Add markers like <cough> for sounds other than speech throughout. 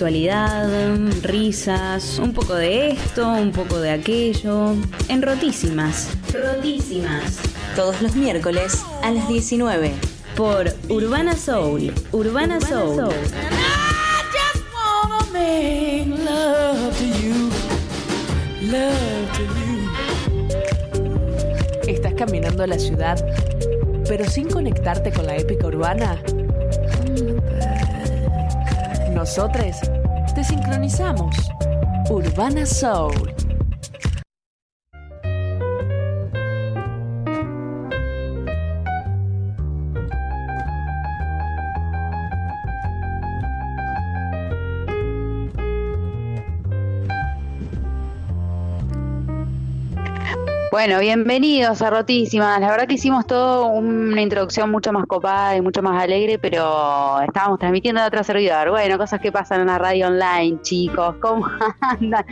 actualidad, risas, un poco de esto, un poco de aquello, en Rotísimas. Rotísimas. Todos los miércoles a las 19. Por Urbana Soul. Urbana, Soul. ¿Estás caminando a la ciudad, pero sin conectarte con la épica urbana? Nosotros te sincronizamos. Urbana Soul. Bueno, bienvenidos a Rotísimas. La verdad que hicimos todo una introducción mucho más copada y mucho más alegre, pero estábamos transmitiendo de otro servidor. Bueno, cosas que pasan en la radio online, chicos. ¿Cómo <laughs> andan?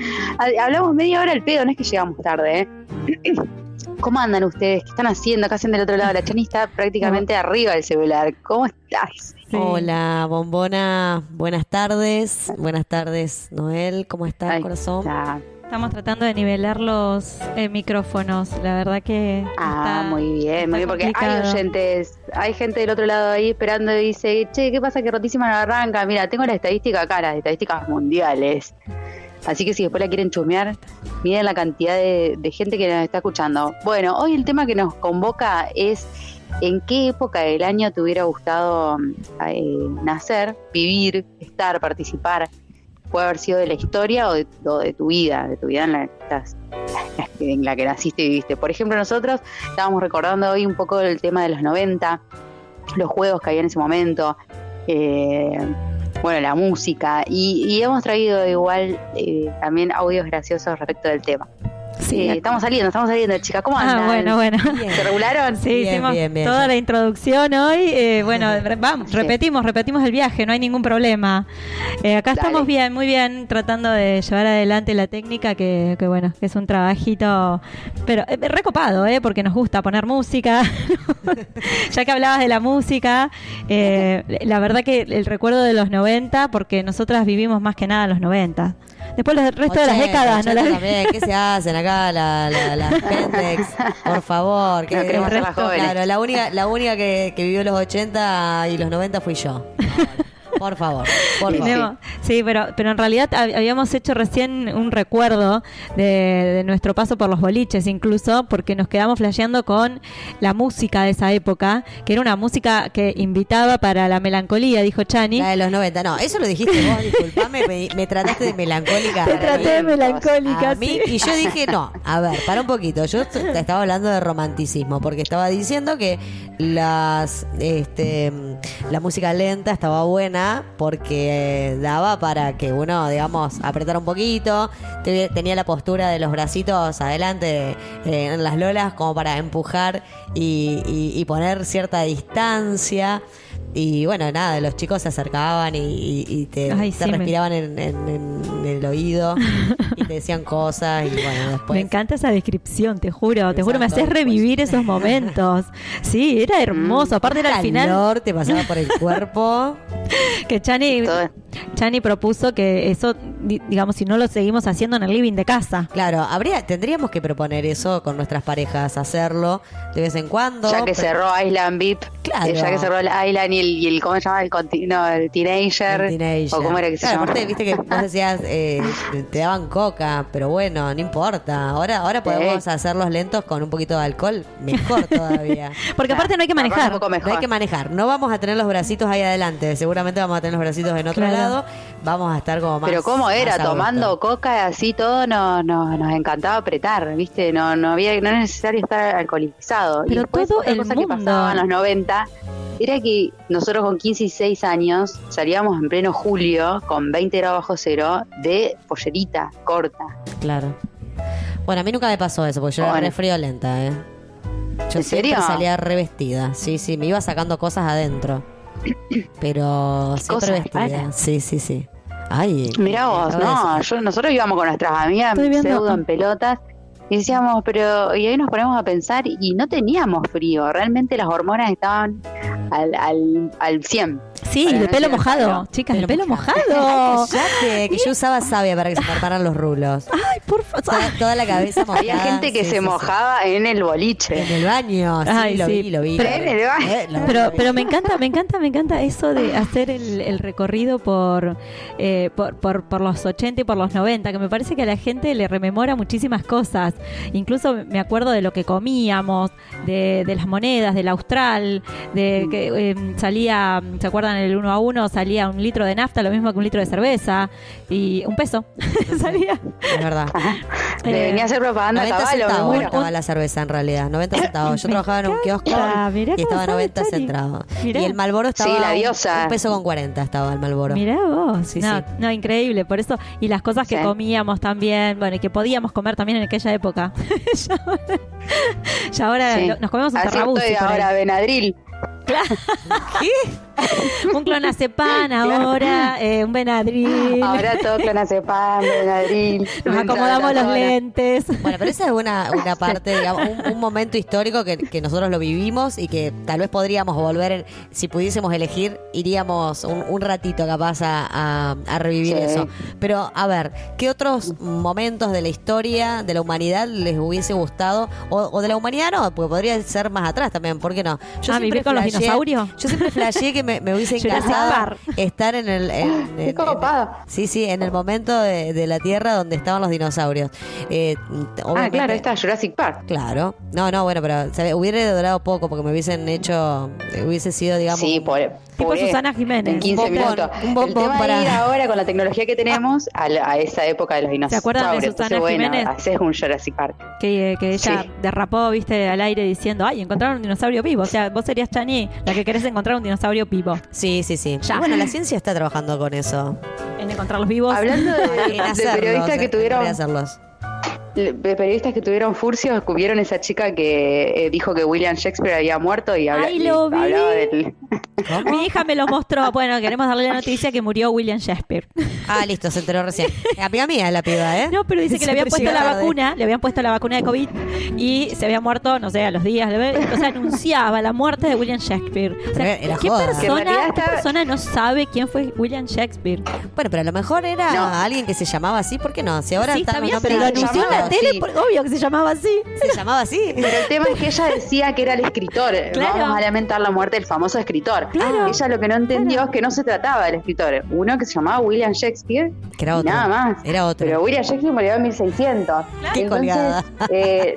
Hablamos media hora al pedo, no es que llegamos tarde, ¿eh? <clears throat> ¿Cómo andan ustedes? ¿Qué están haciendo? ¿Qué hacen del otro lado? La Chani está prácticamente arriba del celular. ¿Cómo estás? Hola, bombona. Buenas tardes. Buenas tardes, Noel. ¿Cómo estás, corazón? Estamos tratando de nivelar los eh, micrófonos, la verdad que... Ah, muy bien, muy bien, porque hay oyentes, hay gente del otro lado ahí esperando y dice, che, ¿qué pasa que Rotísima no arranca? Mira, tengo la estadística acá, las estadísticas mundiales. Así que si después la quieren chusmear, miren la cantidad de, gente que nos está escuchando. Bueno, hoy el tema que nos convoca es en qué época del año te hubiera gustado eh, nacer, vivir, estar, participar puede haber sido de la historia o de, tu vida, de tu vida en la, que <laughs> en la que naciste y viviste. Por ejemplo, nosotros estábamos recordando hoy un poco el tema de los 90, los juegos que había en ese momento, eh, bueno, la música, y, hemos traído igual eh, también audios graciosos respecto del tema. Sí, estamos saliendo, estamos saliendo, chicas. ¿Cómo ah, andan? Ah, bueno, bueno. ¿Se regularon? Sí, hicimos toda la introducción hoy. Eh, bueno, vamos, repetimos, repetimos el viaje, no hay ningún problema. Eh, acá estamos bien, muy bien, tratando de llevar adelante la técnica, que, que bueno, es un trabajito, pero eh, recopado, ¿eh? Porque nos gusta poner música. <laughs> ya que hablabas de la música, la verdad que el recuerdo de los 90, porque nosotras vivimos más que nada los 90. Después el resto de las décadas, ¿no? También, ¿qué se hacen acá la, la, las <laughs> Por favor. Que, no Claro, la única, la única que, que vivió los 80 y los 90 fui yo. <laughs> Por favor, por favor. Sí, pero, pero en realidad habíamos hecho recién un recuerdo de, nuestro paso por los boliches, incluso, porque nos quedamos flasheando con la música de esa época, que era una música que invitaba para la melancolía, dijo Chani. La de los 90, no, eso lo dijiste vos, disculpame, me, trataste de melancólica. Te traté de melancólica, sí. Y yo dije, no, a ver, para un poquito, yo te estaba hablando de romanticismo, porque estaba diciendo que las, este, la música lenta estaba buena porque daba para que uno, digamos, apretara un poquito. Tenía la postura de los bracitos adelante eh, en las lolas como para empujar y poner cierta distancia. Y bueno, nada, los chicos se acercaban y, te, respiraban en, el oído y te decían cosas y bueno, <laughs> después... Me encanta esa descripción, te juro, te juro, me haces revivir esos momentos. Sí, era hermoso, aparte era al final... te pasaba por el <laughs> cuerpo. que Chani, Chani propuso que eso, digamos, si no lo seguimos haciendo en el living de casa. Claro, habría, tendríamos que proponer eso con nuestras parejas, hacerlo de vez en cuando. Ya que cerró Island Beat, claro. ya que cerró el Island y el, y el ¿cómo se llama? El, no, el teenager, el teenager. O cómo era que se claro, aparte, viste que vos <laughs> decías, eh, te daban coca, pero bueno, no importa. Ahora, ahora podemos hacerlos lentos con un poquito de alcohol, mejor <laughs> todavía. Porque aparte no hay que manejar. No hay que manejar. No vamos a tener los bracitos ahí adelante. Seguramente vamos a tener los bracitos en otro lado. Vamos a estar como más. Pero cómo era, tomando coca así todo, no, no, nos encantaba apretar, ¿viste? No, no había, no era necesario estar alcoholizado. Pero todo el cosa mundo. que pasaba en los 90 era que nosotros con 15 y 6 años salíamos en pleno julio con 20 grados bajo cero de pollerita corta. Claro. Bueno, a mí nunca me pasó eso, porque yo era re friolenta, ¿eh? Yo ¿En serio? salía revestida. Sí, sí, me iba sacando cosas adentro. Pero siempre vestida. Sí, sí, sí. Ay. Mirá vos, no, yo, nosotros íbamos con nuestras amigas pseudo en pelotas y decíamos, pero, y ahí nos ponemos a pensar y no teníamos frío, realmente las hormonas estaban al, al, al 100. Sí, Para de no pelo mojado. Chicas, de pelo mojado. Cállate, <laughs> que yo usaba savia para que se cortaran los rulos. Ay, por favor. Toda, toda la cabeza mojada. Había gente que sí, se sí, sí. mojaba en el boliche. En el baño, sí, Ay, lo sí. vi, lo vi. Pero- En el baño. Eh, lo- Pero, pero me encanta, me encanta, me encanta eso de hacer el, el recorrido por, eh, por, por, por los 80 y por los 90, que me parece que a la gente le rememora muchísimas cosas. Incluso me acuerdo de lo que comíamos, de, de las monedas, del austral, de que eh, salía, ¿se acuerdan? El uno a uno salía un litro de nafta, lo mismo que un litro de cerveza, y un peso <laughs> salía. Es verdad. Le Eh, venía a hacer propaganda a 90 caballo, centavos muero. estaba la cerveza en realidad, 90 centavos. Yo Me trabajaba en un kiosco mirá y estaba a sabe 90 Chani. centavos. Y el Malboro estaba Sí, la un- diosa. un peso con 40 estaba el Malboro. Mirá vos, Sí, no, sí. no, increíble, por eso, y las cosas que Sí. comíamos también, bueno, y que podíamos comer también en aquella época. ya <laughs> ahora, ya ahora Sí. lo- nos comemos un Así estoy por ahí. Ahora, <laughs> <laughs> Benadryl. un clonazepam ahora, eh, un Benadryl, Ahora todo clonazepam, Benadryl. <laughs> nos acomodamos los lentes. Bueno, pero esa es una, una parte, digamos, un, un momento histórico que, que nosotros lo vivimos y que tal vez podríamos volver, en- si pudiésemos elegir, iríamos un, un ratito capaz a, a- a revivir Sí. eso. Pero, a ver, ¿qué otros momentos de la historia, de la humanidad les hubiese gustado? O, o de la humanidad no, porque podría ser más atrás también, ¿por qué no? Ah, siempre ¿vivir con los dinosaurios? Yo siempre flasheé que me, me hubiese <laughs> encantado estar en el... en- Qué en- copado. Sí, sí, en el momento de, de la Tierra donde estaban los dinosaurios. Eh, Ah, claro, está Jurassic Park. Claro. No, no, bueno, pero se- hubiera durado poco porque me hubiesen hecho, hubiese sido, digamos... Sí, por, Tipo por- Susana Jiménez. En 15 Un bombón, minutos. un bombón el tema para- de ir ahora con la tecnología que tenemos a, la- a esa época de los dinosaurios. acuerdan de Entonces, Susana bueno, Jiménez? haces un Jurassic Park. Que, que ella Sí. derrapó, viste, al aire diciendo, ay, encontraron un dinosaurio vivo. O sea, vos serías Chani, la que querés encontrar un dinosaurio vivo. Sí, sí, sí. Ya. Bueno, la ciencia está trabajando con eso. En encontrarlos vivos. Hablando de, <laughs> de hacerlos, periodistas que tuvieron hacerlos. de periodistas que tuvieron furcios, vieron esa chica que eh, dijo que William Shakespeare había muerto y, habla- Ay, lo y vi. hablaba del... Mi hija me lo mostró. Bueno, queremos darle la noticia que murió William Shakespeare. Ah, listo, se enteró recién. <laughs> Amiga mía la piba, ¿eh? No, pero dice que le habían puesto la tarde. vacuna, le habían puesto la vacuna de COVID y se había muerto, no sé, a los días. O sea, anunciaba la muerte de William Shakespeare. O sea, era ¿qué, joda. Persona, qué estaba- persona no sabe quién fue William Shakespeare? Bueno, pero a lo mejor era No. alguien que se llamaba así, ¿por qué no? Si ahora sí, está bien, pero lo anunció en la tele, por- obvio que se llamaba así. se llamaba así. Pero el tema es que ella decía que era el escritor. <laughs> Claro. Vamos a lamentar la muerte del famoso escritor. Claro. Ella lo que no entendió es que no se trataba del escritor. Uno que se llamaba William Shakespeare. Que era otro. Nada más. Era otro. Pero William Shakespeare murió en 1600. Qué colgada. eh,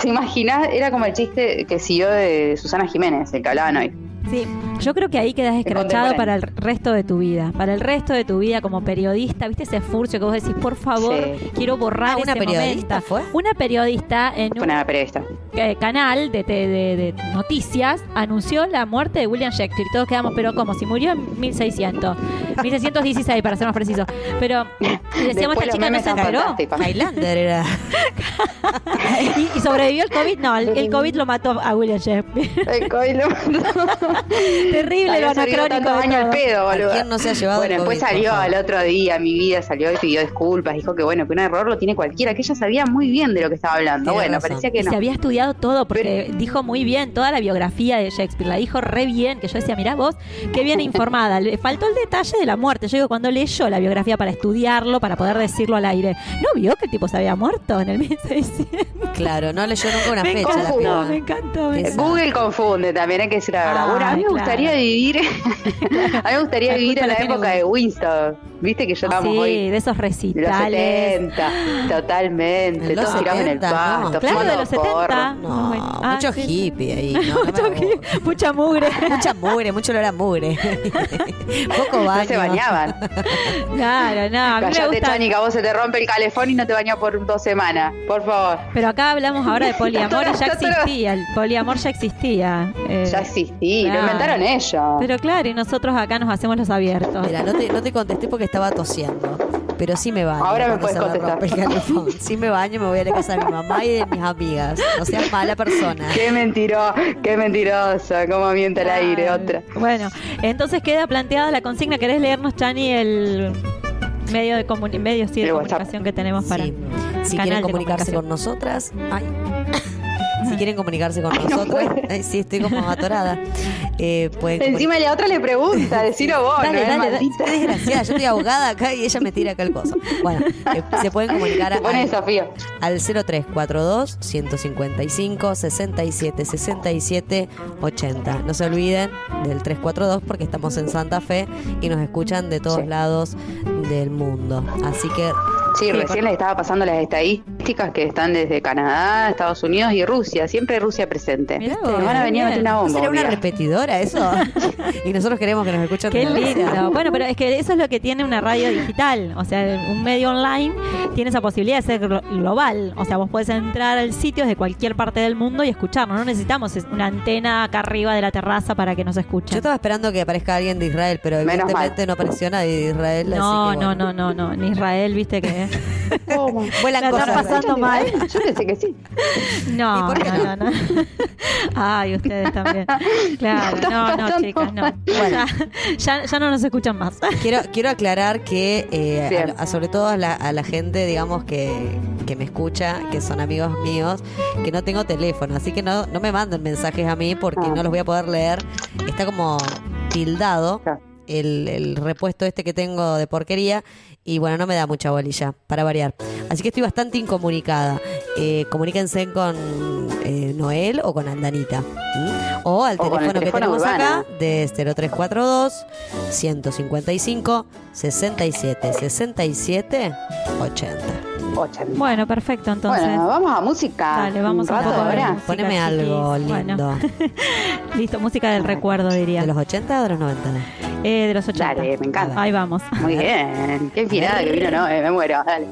¿Te imaginas? Era como el chiste que siguió de Susana Jiménez, el que hablaban hoy. Sí, yo creo que ahí quedas escrachado para el resto de tu vida. Para el resto de tu vida como periodista, ¿viste ese furcio que vos decís, por favor, Sí. quiero borrar Ah, ¿una ese periodista momento"? fue? Una periodista en Fue un una periodista. eh, canal de, de- de- de noticias anunció la muerte de William Shakespeare. Todos quedamos, pero como si murió en 1600. 1616, <laughs> para ser más preciso. Pero y decíamos, esta chica no se enteró. Highlander era. <laughs> Y, y sobrevivió el COVID. No, el, el COVID lo mató a William Shakespeare. El COVID lo mató. <laughs> <laughs> Terrible lo anacrónico. tantos de años al pedo, ¿A boludo. quién no se ha llevado Bueno, después COVID, salió al otro día, mi vida salió y pidió disculpas. Dijo que bueno, que un error lo tiene cualquiera, que ella sabía muy bien de lo que estaba hablando. Tiene bueno, razón. parecía que Y no. se había estudiado todo porque dijo muy bien toda la biografía de Shakespeare, la dijo re bien, que yo decía, mirá vos, qué bien <laughs> informada. Le faltó el detalle de la muerte. Yo digo, cuando leyó la biografía para estudiarlo, para poder decirlo al aire, ¿no vio que el tipo se había muerto en el 1600? Claro, no leyó nunca una me fecha la encantó, piba. me encantó. me encantó. Google confunde también, hay que decir la verdad. Bueno, a mí me gustaría claro. vivir, <laughs> a mí me gustaría vivir en la época de Winston. Viste que yo estábamos Sí, hoy de esos de los recitales. 70, totalmente, En los todos tirados en el 70, no. pasto, Claro, de los 70. porro. No, Bueno, ah, mucho sí. hippie ahí. No, <laughs> Mucho, gusta. mucha mugre. <laughs> Mucha mugre, mucho olor a mugre. <laughs> Poco baño. No se bañaban. Claro, no, a mí me Callate, gusta. Vos se te rompe el calefón y no te bañas por dos semanas. Por favor. Pero acá hablamos ahora de poliamor y ya existía. El poliamor ya existía. eh, Ya existí, claro. lo inventaron ellos. Pero claro, y nosotros acá nos hacemos los abiertos. Mira, no te, no te contesté porque estaba tosiendo. Pero sí me baño. Ahora me puedes contestar. el. <laughs> Sí me baño, me voy a la casa de mi mamá y de mis amigas. No seas mala persona. Qué mentiroso, qué mentirosa, cómo miente el aire, otra. Bueno, entonces queda planteada la consigna. ¿Querés leernos, Chani, el medio de, comuni- medio, sí, de comunicación que tenemos para Sí. Si quieren comunicarse con nosotras, ay. Quieren comunicarse con <laughs> nosotros, sí, estoy como atorada. Eh, pueden Encima la otra le pregunta, <laughs> decilo vos, Dale, ¿no? dale, dale. Desgraciada, yo estoy ahogada acá y ella me tira acá el coso. Bueno, eh, se pueden comunicar al, desafío. al 0342 155 67 67 80. No se olviden del 342 porque estamos en Santa Fe y nos escuchan de todos Sí. lados del mundo. Así que Sí, recién les estaba pasando las estadísticas que están desde Canadá, Estados Unidos y Rusia. Siempre Rusia presente. Mirá vos, van a venir a meter una ¿no bomba. sería una repetidora eso? <laughs> y nosotros queremos que nos escuchen Qué lindo. Bueno, pero es que eso es lo que tiene una radio digital. O sea, un medio online tiene esa posibilidad de ser glo- global. O sea, vos podés entrar al sitio de cualquier parte del mundo y escucharnos. No necesitamos es- una antena acá arriba de la terraza para que nos Yo escuchen. estaba esperando que aparezca alguien de Israel, pero Menos evidentemente mal. no apareció nadie de Israel. No, así que, no, bueno. no, no, no. Ni Israel, viste que. <laughs> ¿Cómo? Vuelan están cosas. pasando mal. Yo pensé que sí. No, ¿Y por qué no, no, no. Ay, ustedes también. Claro, no, no, chicas, no. Ya, ya, ya no nos escuchan más. Quiero, quiero aclarar que, eh, Bien. a- a- sobre todo a la, a la gente, digamos, que, que me escucha, que son amigos míos, que no tengo teléfono, así que no, no me manden mensajes a mí porque Ah. no los voy a poder leer. Está como tildado Claro. el, el repuesto este que tengo de porquería y bueno, no me da mucha bolilla, para variar. Así que estoy bastante incomunicada. Eh, comuníquense con eh, Noel o con Andanita. ¿m? O al O el teléfono que teléfono tenemos urbano. acá de 0342 155 67 67 80. 80. Bueno, perfecto, entonces. Bueno, vamos a música. Dale, vamos un rato poco de ahora. música, Poneme algo chiquis. lindo. Bueno. <laughs> Listo, música del recuerdo, diría. ¿De los 80 o de los 90? Eh, de los 80. Dale, me encanta. Ahí vamos. Muy bien. Qué inspirada <laughs> que vino, ¿no? Eh, me muero. Dale.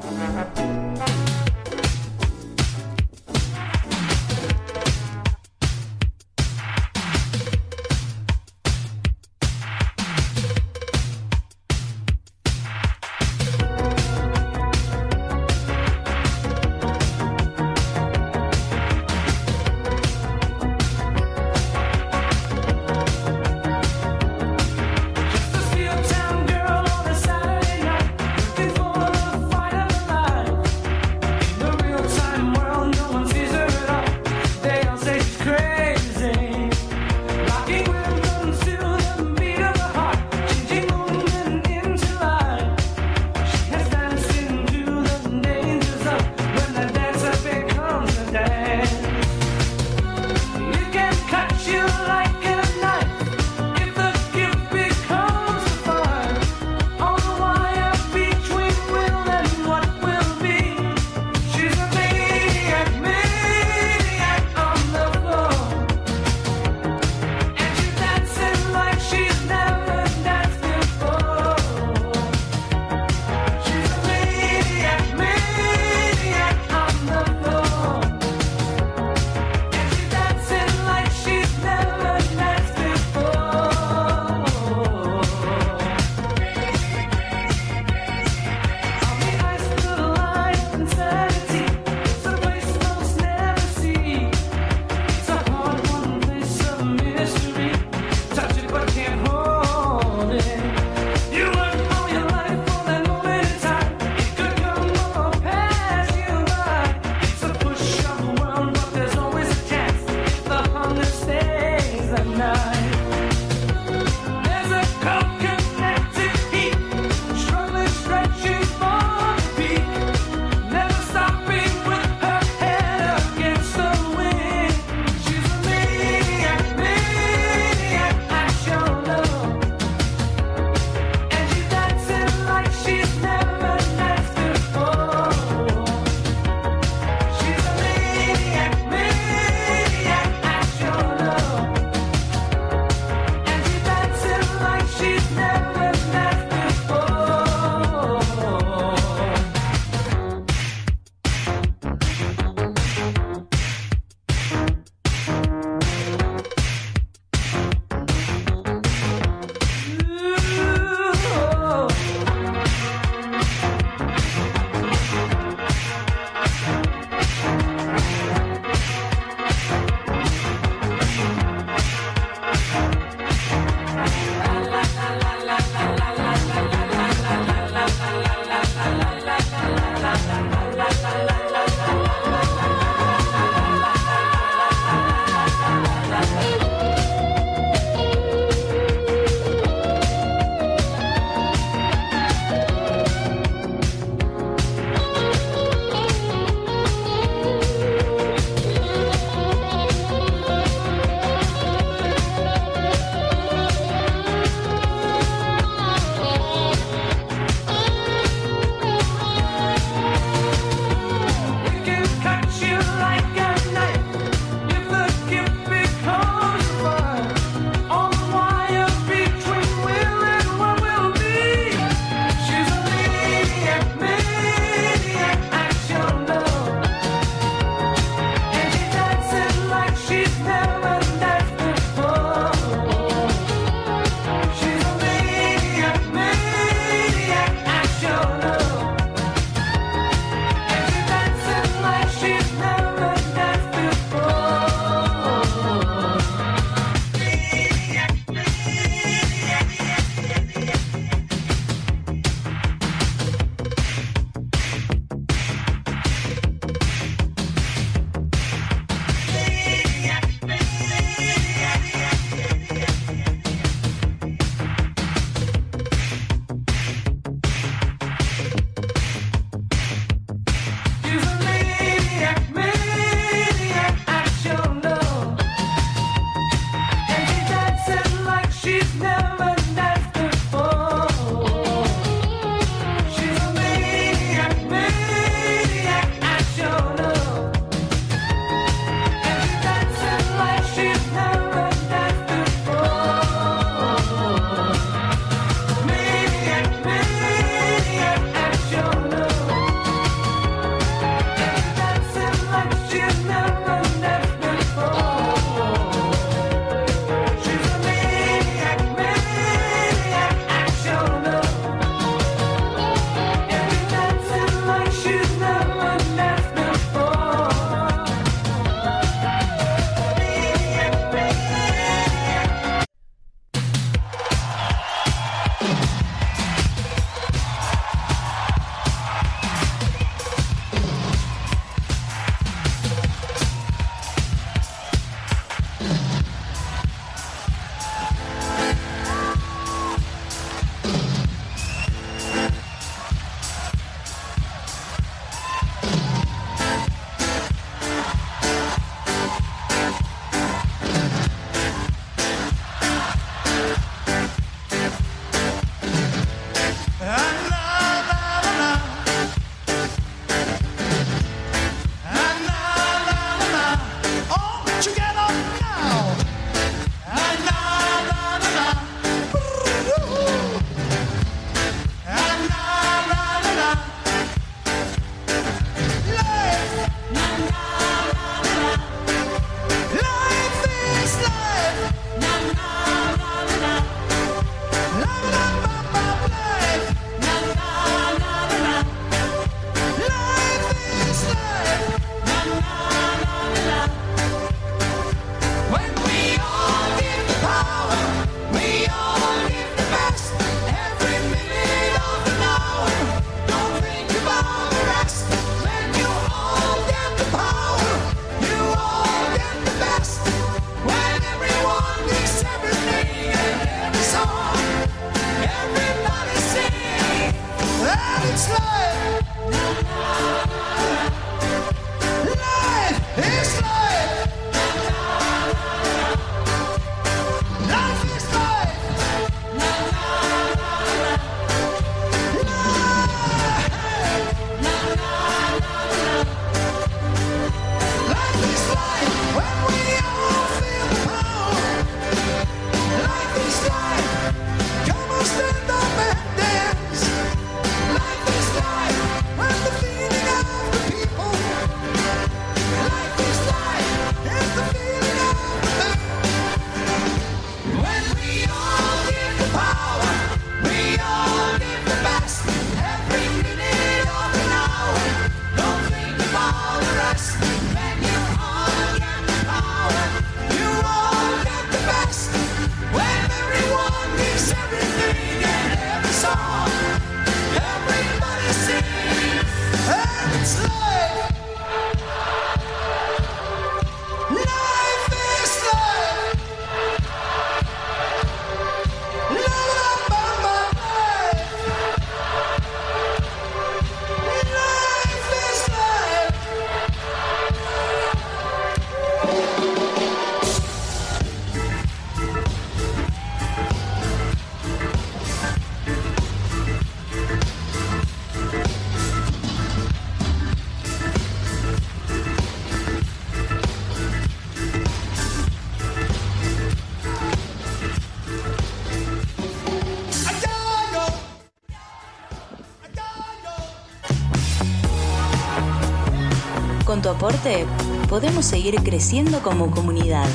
Tu aporte podemos seguir creciendo como comunidad.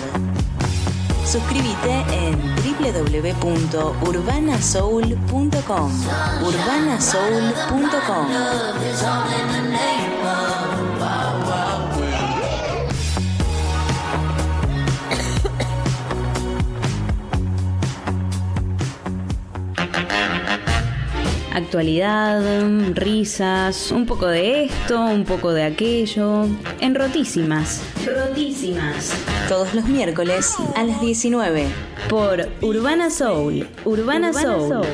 Suscríbete en www.urbanasoul.com. urbanasoul.com. Actualidad, risas, un poco de esto, un poco de aquello. En Rotísimas. Rotísimas. Todos los miércoles a las 19. Por Urbana Soul. Urbana, Soul. Bueno,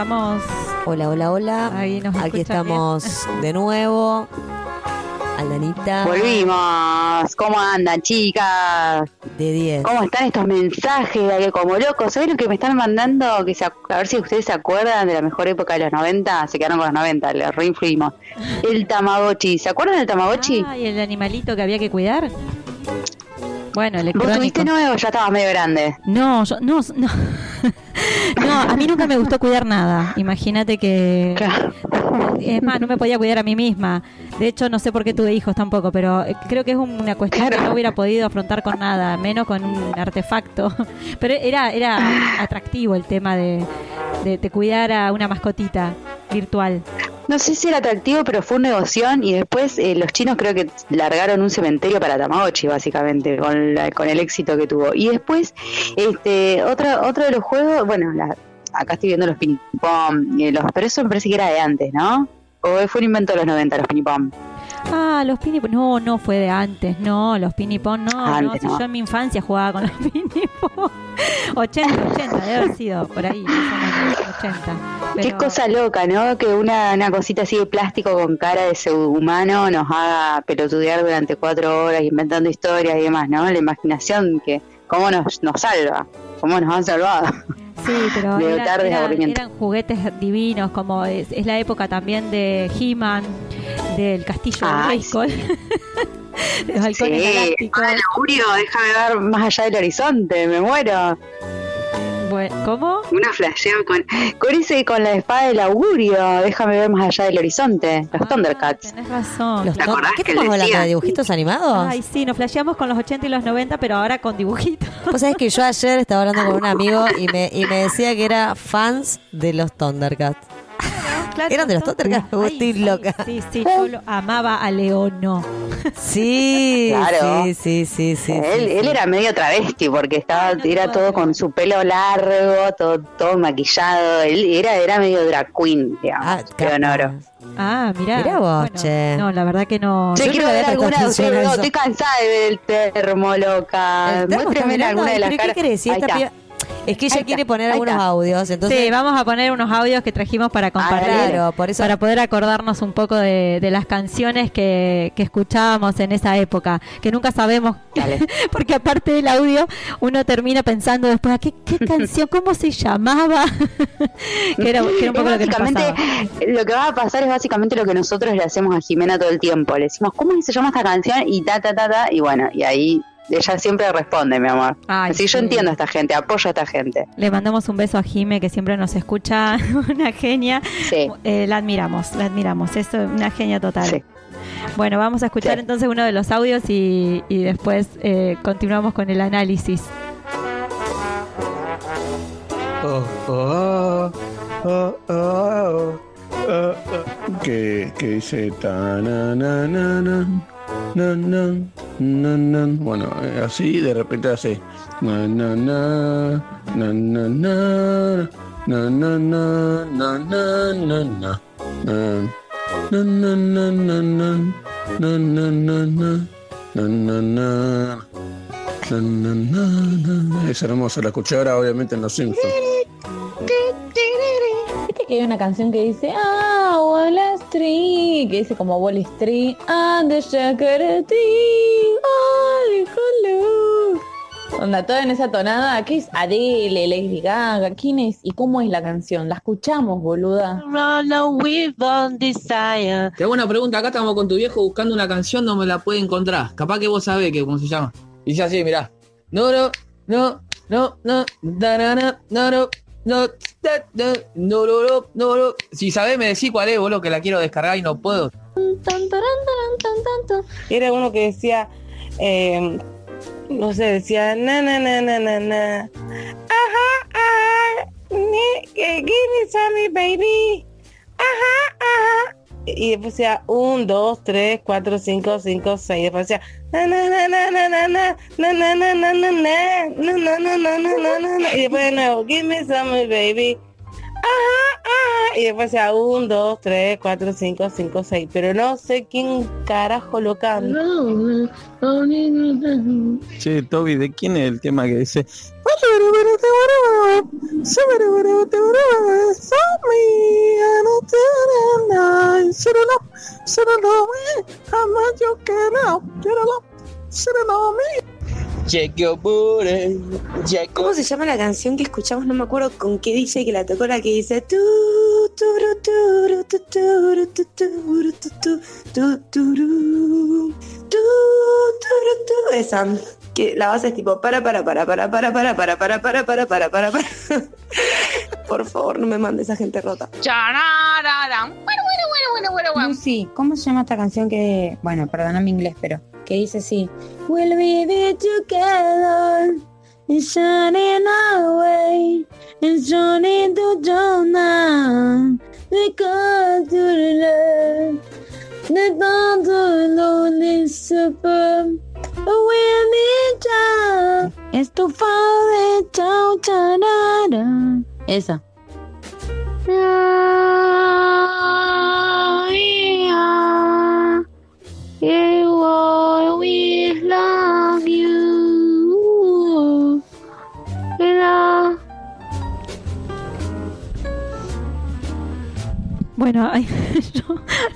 estamos. Hola, hola, hola. Ahí nos Aquí estamos de nuevo. Aldanita. Volvimos. ¿Cómo andan, chicas? De 10. ¿Cómo están estos mensajes como locos? ¿Saben lo que me están mandando? Que se a ver si ustedes se acuerdan de la mejor época de los 90. Se quedaron con los 90, les reinfluimos. El Tamagotchi. ¿Se acuerdan del Tamagotchi? Ah, y el animalito que había que cuidar. Bueno, ¿Vos electrónico. tuviste nuevo? Ya estabas medio grande. No, yo, no, no. <laughs> no, a mí nunca me gustó cuidar nada. Imagínate que. Claro. Es más, no me podía cuidar a mí misma. De hecho, no sé por qué tuve hijos tampoco, pero eh, creo que es una cuestión que no hubiera podido afrontar con nada, menos con un artefacto. <laughs> Pero era, era atractivo el tema de, de, de cuidar a una mascotita virtual. No sé si era atractivo, pero fue un negoción y después eh, los chinos creo que largaron un cementerio para Tamagotchi, básicamente, con, la- con el éxito que tuvo. Y después, este otro, otro de los juegos, bueno, la- acá estoy viendo los ping-pong, eh, los, pero eso me parece que era de antes, ¿no? ¿O fue un invento de los 90, los ping-pong? Ah, los pinipón. No, no fue de antes. No, los pinipón no. Antes, no, si yo en mi infancia jugaba con los pinipón. 80, 80, debe haber sido por ahí, más o menos, 80. Qué Pero- cosa loca, ¿no? Que una, una cosita así de plástico con cara de ser humano nos haga pelotudear durante cuatro horas inventando historias y demás, ¿no? La imaginación que cómo nos, nos salva, cómo nos han salvado. Sí, pero de eran, tardes de eran- eran juguetes divinos, como es, es la época también de He-Man, del castillo de Ay, Grayskull, <laughs> de los halcones Sí, galácticos. ah, el augurio, déjame ver más allá del horizonte, me muero. Bueno, ¿Cómo? Una flasheo con, con ese con la espada del augurio, déjame ver más allá del horizonte, los Ah, Thundercats. Tenés razón. Los ¿Te acordás ¿Qué que estamos hablando de dibujitos animados? Ay, sí, nos flasheamos con los 80 y los 90, pero ahora con dibujitos. Vos sabés que yo ayer estaba hablando con un amigo y me, y me decía que era fans de los Thundercats. Claro, ¿Eran de los Thundercats? Ay, Estoy sí, loca. Sí, sí, yo lo amaba a Leono. Sí, <laughs> Claro. sí, sí, sí, sí. él, sí, él sí. era medio travesti porque estaba, no era todo con su pelo largo, todo, todo maquillado, él era, era medio drag queen, digamos, Ah, Leonoro. Ah, mirá. Mirá vos, Bueno, che. No, la verdad que no. Yo quiero ver alguna de ustedes, no, estoy cansada de ver el termo, loca. Muéstrame alguna de las ¿pero caras. ¿Qué querés? Si esta piba- Es que ella quiere poner algunos audios, entonces... sí, vamos a poner unos audios que trajimos para compartir. claro, por eso- Para poder acordarnos un poco de, de las canciones que, que escuchábamos en esa época, que nunca sabemos, <laughs> porque aparte del audio, uno termina pensando después, ¿a qué, qué <laughs> canción, cómo se llamaba? <laughs> que, era, que era un poco lo que nos pasaba. lo que va a pasar es básicamente lo que nosotros le hacemos a Jimena todo el tiempo. Le decimos, ¿cómo se llama esta canción? Y ta, ta, ta, ta. Y bueno, y ahí ella siempre responde, mi amor. Así sí. yo entiendo a esta gente, apoyo a esta gente. Le mandamos un beso a Jime, que siempre nos escucha, <laughs> una genia. Sí. Eh, la admiramos, la admiramos, es una genia total. Sí. Bueno, vamos a escuchar entonces uno de los audios y, después eh, continuamos con el análisis. Oh, oh, oh, oh, oh, oh, oh. Que, que dice ta na na na na na na bueno eh, así de repente hace na na na na na na na na na na na na na. Es hermoso, la escuché ahora obviamente en Los Simpsons. Viste que hay una canción que dice Ah, Wall Street, que dice como Wall Street, and the Shakarati, ay, hello. Onda, toda en esa tonada, ¿qué es Adele, Lady Gaga? ¿Quién es? ¿Y cómo es la canción? La escuchamos, boluda. Te hago una pregunta, acá estamos con tu viejo buscando una canción, no me la puede encontrar. Capaz que vos sabés que cómo se llama. Dice así, mirá. No, no, no, no, no, na, no, no, no, no, no, no, no, no. Si sabés me decís cuál es, boludo, que la quiero descargar y no puedo. Tan. Era uno que decía, eh, no sé, decía, na, na, na, na, na, na. Ajá, ajá, give me some, baby. Ajá, ajá. Y después decía, un, dos, tres, cuatro, cinco, cinco, seis. Después decía, na, na, na, na, na, na, na, na, na, na, na, na, na, na, na, na, na, na. Y después de nuevo, give me some, baby. Y después decía, un, dos, tres, cuatro, cinco, cinco, seis. Pero no sé quién carajo lo canta. Che, Toby, ¿de quién es el tema que dice? Check your booty, check ¿Cómo se llama la canción que escuchamos? No me acuerdo con qué dice que la tocó la que dice tu turu, turu, tu, turu, tu, turu, tu, tu, tu, turu, tu, turu, tu. Esa que la base es tipo para para para para para para para para para para para para para por favor no me mandes esa gente rota Lucy, ¿cómo se llama esta canción que, bueno, perdona mi inglés, pero que dice así? We'll be together, and shining away, and shining to Jonah, because to the to lonely super, es tu father, chao. Bueno, <laughs> yo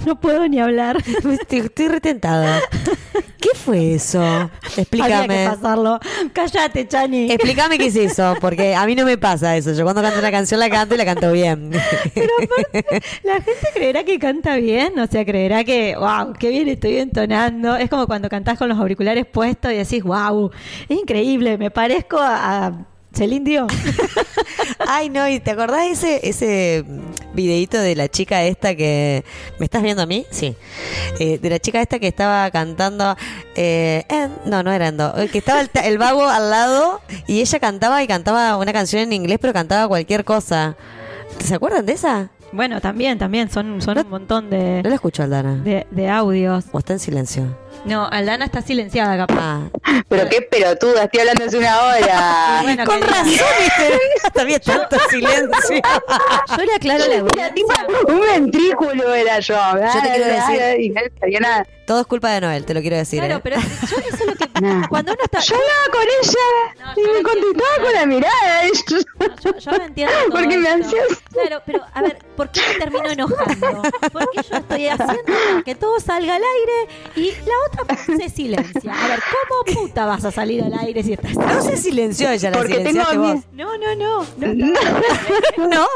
no puedo ni hablar. Estoy, estoy retentada. <laughs> ¿Qué fue eso? <laughs> Había que Explícame. pasarlo. Cállate, Chani. Explícame qué es eso, porque a mí no me pasa eso. Yo cuando canto una canción la canto y la canto bien. <laughs> La gente creerá que canta bien, o sea, creerá que, wow, qué bien estoy entonando. Es como cuando cantás con los auriculares puestos y decís, wow, es increíble, me parezco a, a Celine Dion. <laughs> Ay, no, ¿y te acordás ese, ese videíto de la chica esta que... ¿Me estás viendo a mí? Sí. Eh, de la chica esta que estaba cantando... eh, en- no, no era Endo. eh, Que estaba el, el vago al lado y ella cantaba y cantaba una canción en inglés, pero cantaba cualquier cosa. ¿Se acuerdan de esa? Bueno, también, también, son, son un montón de, No la escucho, Aldana. de, de audios. ¿O está en silencio? No, Aldana está silenciada, capaz. Ah, Pero qué pelotuda, estoy hablando hace una hora. <laughs> Bueno, con razón. Había tanto silencio. <laughs> Yo le aclaro la Era tipo un ventrículo era yo. Yo te quiero decir- Y no sabía nada. Todo es culpa de Noel, te lo quiero decir. Claro, ¿eh? pero yo eso es lo que... <laughs> Nah. Cuando uno está... Yo hablaba con ella No, y me contestaba con la mirada. No, yo, yo no entiendo todo Porque me ansias. Claro, pero a ver, ¿por qué me termino enojando? Porque yo estoy haciendo que todo salga al aire y la otra se silencia. A ver, ¿cómo puta vas a salir al aire si estás... No se silenció ella, la Porque tengo vos. No, no, no. no, no. <laughs> No.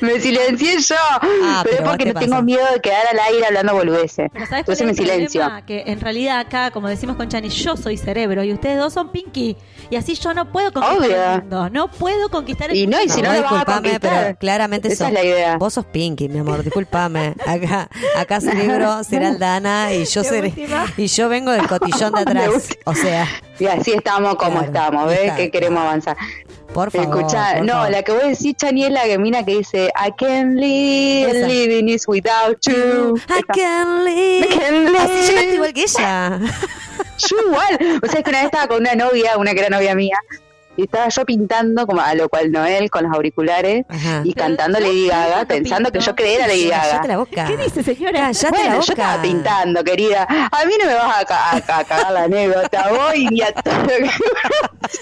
Me silencié yo. Ah, pero pero porque te no tengo miedo de quedar al aire hablando boludeces. Pero ¿sabes cuál Entonces me silencio. problema? Que en realidad acá, como decimos con Chani, yo soy cerebro y ustedes dos son Pinky. Y así yo no puedo conquistar Obvio. el mundo. No puedo conquistar el Y no, y si no, vas a conquistar. pero claramente Esa sos, es la idea. vos sos Pinky, mi amor, discúlpame. Acá, acá cerebro <laughs> será Aldana y yo seré, y yo vengo del cotillón de <laughs> atrás. O sea, Y así estamos como Claro, estamos, ¿ves? está, que queremos avanzar. Por favor. Por no, favor. la que voy a decir, Chani, es la que mina que dice I can't live, Esa. living is without you. I Esa. can live. I live. Así yo canto igual que ella. <laughs> Yo igual. O sea, es que una vez estaba con una novia, una que era novia mía, y estaba yo pintando, como a lo cual Noel, con los auriculares, Ajá. y Pero cantando yo- Lady yo Gaga, pensando que yo creía era Lady Gaga. la boca. ¿Qué dice, señora? Cállate Bueno, la yo boca. estaba pintando, querida. A mí no me vas a, ca- a ca- a cagar la anécdota, voy y a todo lo que- <laughs>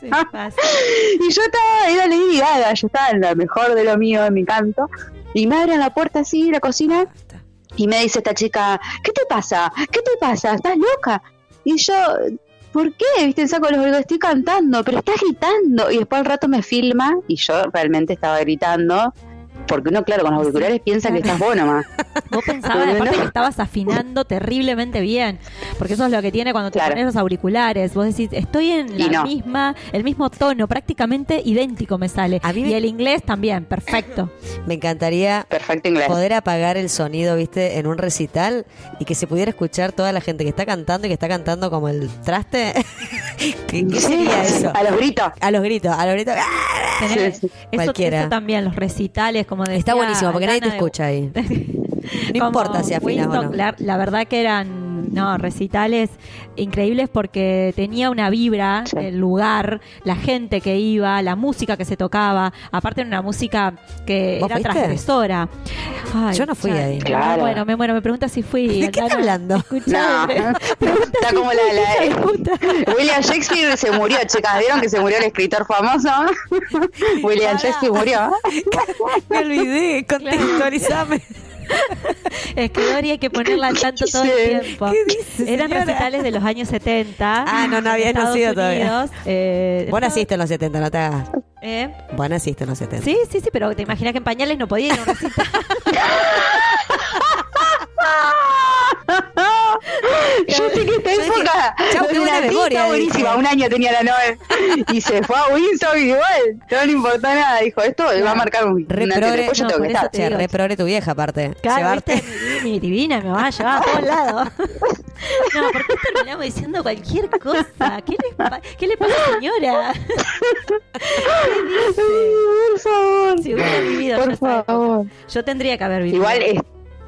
Sí, pasa. <laughs> Y yo estaba, era Lady Gaga, yo estaba en lo mejor de lo mío, en mi canto. Y me abren la puerta así, la cocina, y me dice esta chica, ¿qué te pasa? ¿Qué te pasa? ¿Estás loca? Y yo, ¿por qué? Viste, saco los oídos, estoy cantando, pero estás gritando. Y después al rato me filma, y yo realmente estaba gritando. Porque uno, claro, con los auriculares piensa que estás vos nomás. <laughs> Vos pensabas aparte no. que estabas afinando terriblemente bien, porque eso es lo que tiene cuando te Claro. pones los auriculares. Vos decís, estoy en la no. misma, el mismo tono, prácticamente idéntico me sale. A mí me- Y el inglés también, perfecto. <coughs> Me encantaría Perfecto inglés. poder apagar el sonido, viste, en un recital y que se pudiera escuchar toda la gente que está cantando y que está cantando como el traste. <laughs> ¿Qué, qué sería eso? A los gritos. A los gritos, a los gritos. Tenés- Sí, sí. Eso, Cualquiera. eso también, los recitales, como decía Está buenísimo porque nadie te de- escucha ahí. <laughs> No importa si afinas o no. La, la verdad que eran no recitales increíbles porque tenía una vibra Sí. el lugar, la gente que iba, la música que se tocaba. Aparte era una música que ¿Vos era fuiste? transgresora. Ay, Yo no fui ahí. me Claro. muero, me muero. Me pregunta si fui. ¿De qué está hablando? No. <laughs> Está si como la- la- puta. William Shakespeare se murió, chicas. ¿Vieron que se murió el escritor famoso? <laughs> William Shakespeare murió. <laughs> Me olvidé, contextualizame. Es que Dori hay que ponerla al tanto todo el tiempo. ¿Qué dice, Eran recitales de los años 70. Ah, no, no había nacido todavía. Eh, Vos naciste en los 70, no te hagas. ¿Eh? Vos naciste en los 70. Sí, sí, sí, pero te imaginas que en pañales no podía ir a un recital. <laughs> Yo sé que esta Yo dije, época chau, buena la memoria, buenísima. Un año tenía la Noel. Y se fue a Windsor y igual. No le importó nada. Dijo, esto va a marcar un Re un antes y progre, después yo no, tengo que estar. te progre tu vieja aparte. Claro. Mi, divina me va a llevar a todos lados. <laughs> No, ¿por qué terminamos diciendo cualquier cosa? ¿Qué le, pa- qué le pasa, señora? <laughs> ¿Qué dice? Por favor. Si hubiera vivido yo Por favor. Yo tendría que haber vivido. Igual es.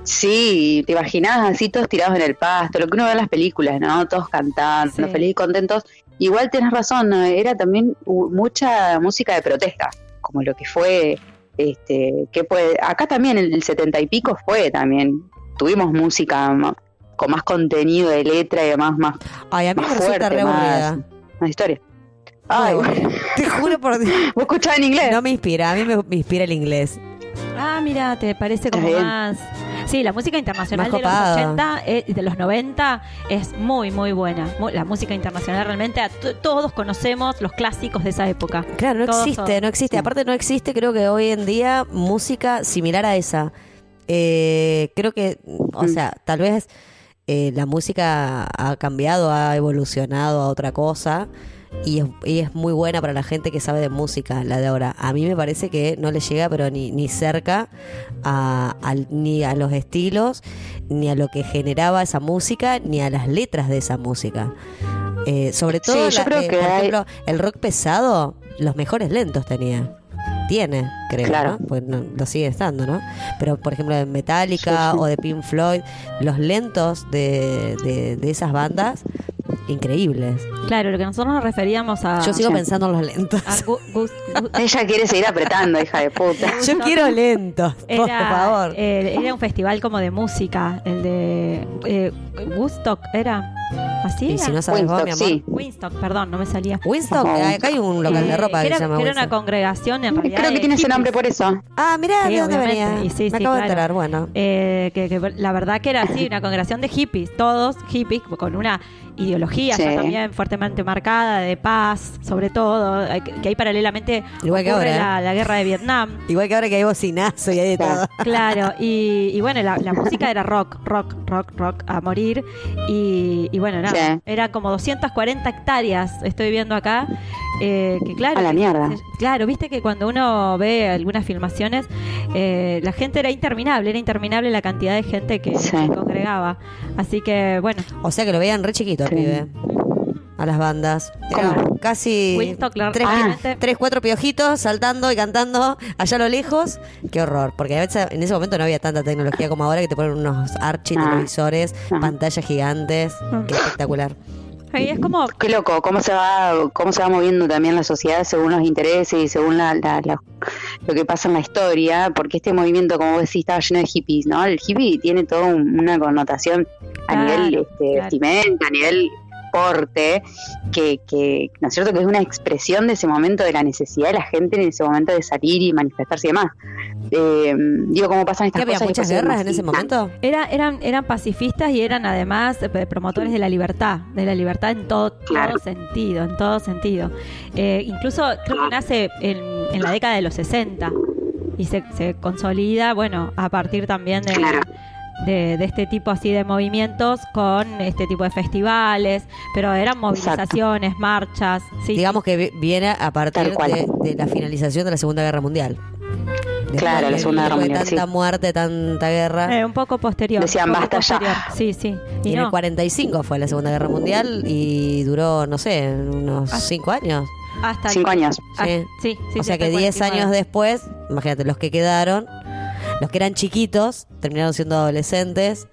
Sí, te imaginás así todos tirados en el pasto, lo que uno ve en las películas, ¿no? Todos cantando, Sí. felices y contentos. Igual tenés razón, era también mucha música de protesta, como lo que fue, este, que puede, acá también en el setenta y pico fue también, tuvimos música con más contenido de letra y demás, más, Ay, a mí me más resulta fuerte, re más, más historia. Ay, nuevo. <laughs> Te juro por Dios. <laughs> ¿Vos escuchás en inglés? No me inspira, a mí me, me inspira el inglés. Ah, mira, te parece como más... Sí, la música internacional de los copada. 80 eh, y de los 90 es muy, muy buena. La música internacional realmente a todos conocemos los clásicos de esa época. Claro, no Todos, existe, no existe. Aparte no existe, creo que hoy en día, música similar a esa. Eh, creo que, o sea, tal vez eh, la música ha cambiado, ha evolucionado a otra cosa. Y es, y es muy buena para la gente que sabe de música, la de ahora. A mí me parece que no le llega, pero ni, ni cerca a, al- ni a los estilos, ni a lo que generaba esa música, ni a las letras de esa música. Eh, sobre todo, la- creo eh, que por hay- ejemplo, el rock pesado, los mejores lentos tenía. Tiene, creo, Claro. ¿no? Pues no- lo sigue estando, ¿no? Pero, por ejemplo, de Metallica Sí, sí. o de Pink Floyd, los lentos de, de, de esas bandas, increíbles. Claro, lo que nosotros nos referíamos a... Yo sigo sí. pensando en los lentos. a Gu- Gus- Gu- <laughs> Ella quiere seguir apretando, hija de puta. <laughs> Yo quiero lentos, por favor. eh, era un festival como de música, el de eh, Woodstock, ¿era? ¿Así? y era? si no sabes vos, Winstock, mi amor. sí. Winstock, perdón, no me salía. Winstock, acá hay un local de ropa que que, era, se llama que era una congregación en realidad Creo que tiene ese nombre por eso. Ah, mirá, Sí, ¿de dónde obviamente. venía? Y sí, Me sí, acabo de enterar, bueno. Eh, que, que la verdad que era así, una congregación de hippies, todos hippies, con una ideología ya también fuertemente marcada, de paz, sobre todo, eh, que, ahí paralelamente Igual que ocurre ahora, ¿eh? la, la guerra de Vietnam. Igual que ahora que hay bocinazo y hay de Claro. todo. <laughs> Claro, y, y bueno, la, la música era rock, rock, rock, rock a morir. Y, y bueno, nada, Sí. era como 240 hectáreas, estoy viendo acá. eh, que claro, A la mierda. que- claro, viste que cuando uno ve algunas filmaciones, eh, la gente era interminable, era interminable la cantidad de gente que, Sí. congregaba. Así que bueno, O sea que lo veían re chiquito. Pibe. A las bandas. Era ¿Cómo? casi la- tres, cuatro piojitos saltando y cantando allá a lo lejos. Qué horror. Porque a veces en ese momento no había tanta tecnología como ahora que te ponen unos archi Ah. televisores, Ah. pantallas gigantes. Ah. Qué espectacular. Ahí es como Qué loco, cómo se va, cómo se va moviendo también la sociedad según los intereses y según la, la- la- lo que pasa en la historia, porque este movimiento, como vos decís, estaba lleno de hippies, ¿no? El hippie tiene toda un- una connotación a Claro, nivel este, claro. vestimenta, a nivel porte, que, que, ¿no es cierto? Que es una expresión de ese momento, de la necesidad de la gente en ese momento de salir y manifestarse y demás. Eh, digo, cómo pasan estas ¿Que había cosas. y muchas guerras en ese momento? Era, eran, eran pacifistas y eran además eh, promotores de la libertad, de la libertad en todo, Claro. todo sentido, en todo sentido. Eh, incluso creo que nace en, en la década de los 60 y se, se consolida, bueno, a partir también de, Claro. De, de este tipo así de movimientos con este tipo de festivales, pero eran movilizaciones, marchas, sí, Digamos que vi- viene a partir de, de la finalización de la Segunda Guerra Mundial. Después Claro, la Segunda Guerra Mundial, tanta sí. muerte, tanta guerra. Eh, un poco posterior. Decían, "Basta ya". Sí, sí. Y Y en no, el 45 fue la Segunda Guerra Mundial y duró, no sé, unos Ah. 5 años. hasta Cinco años. ah, Sí. sí, sí, o sea hasta que el 10 49. años después, imagínate, los que quedaron, los que eran chiquitos, terminaron siendo adolescentes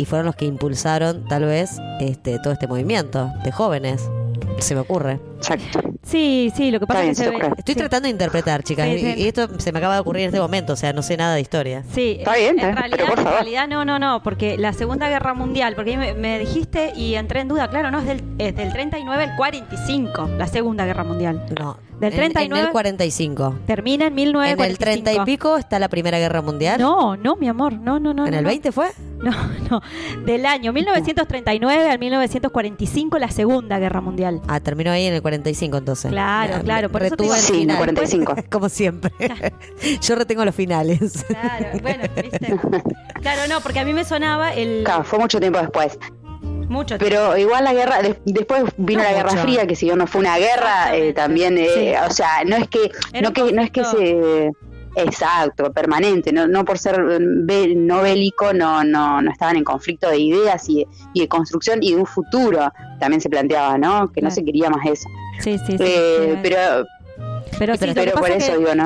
y fueron los que impulsaron, tal vez, este todo este movimiento de jóvenes. Se me ocurre. Exacto. Sí, sí, lo que pasa es que se ve-. Estoy sí. tratando de interpretar, chicas, Sí, y- sí. y esto se me acaba de ocurrir en este momento, o sea, no sé nada de historia. Sí, Está bien, en ¿eh? realidad, Pero por en favor. realidad no, no, no, porque la Segunda Guerra Mundial, porque ahí me, me dijiste y entré en duda, claro, no, es del, es del 39 al 45, la Segunda Guerra Mundial. No. Del en- En, 39 el 45. Termina en En 1945. el 30 y pico está la Primera Guerra Mundial. No, no, mi amor, no, no, no. ¿En no, el no. 20 fue? <laughs> No, no, del año 1939 al 1945 la Segunda Guerra Mundial. Ah, terminó ahí en el 45 entonces. Claro, claro, por eso te digo- el Sí, en el final. 45. Como siempre. <laughs> Yo retengo los finales. Claro, bueno, viste. <laughs> Claro, no, porque a mí me sonaba el Claro, fue mucho tiempo después. mucho Pero igual la guerra, des- después vino No la Guerra. Fría, que si bien no fue una guerra, eh, también, eh, Sí. o sea, no es que, Era no que, no es que se, exacto, permanente, no, no por ser be- no bélico, no, no, no estaban en conflicto de ideas y de, y de construcción y de un futuro, también se planteaba, ¿no? Que no Claro. se quería más eso. Sí, sí, sí. Eh, pero Pero, sí,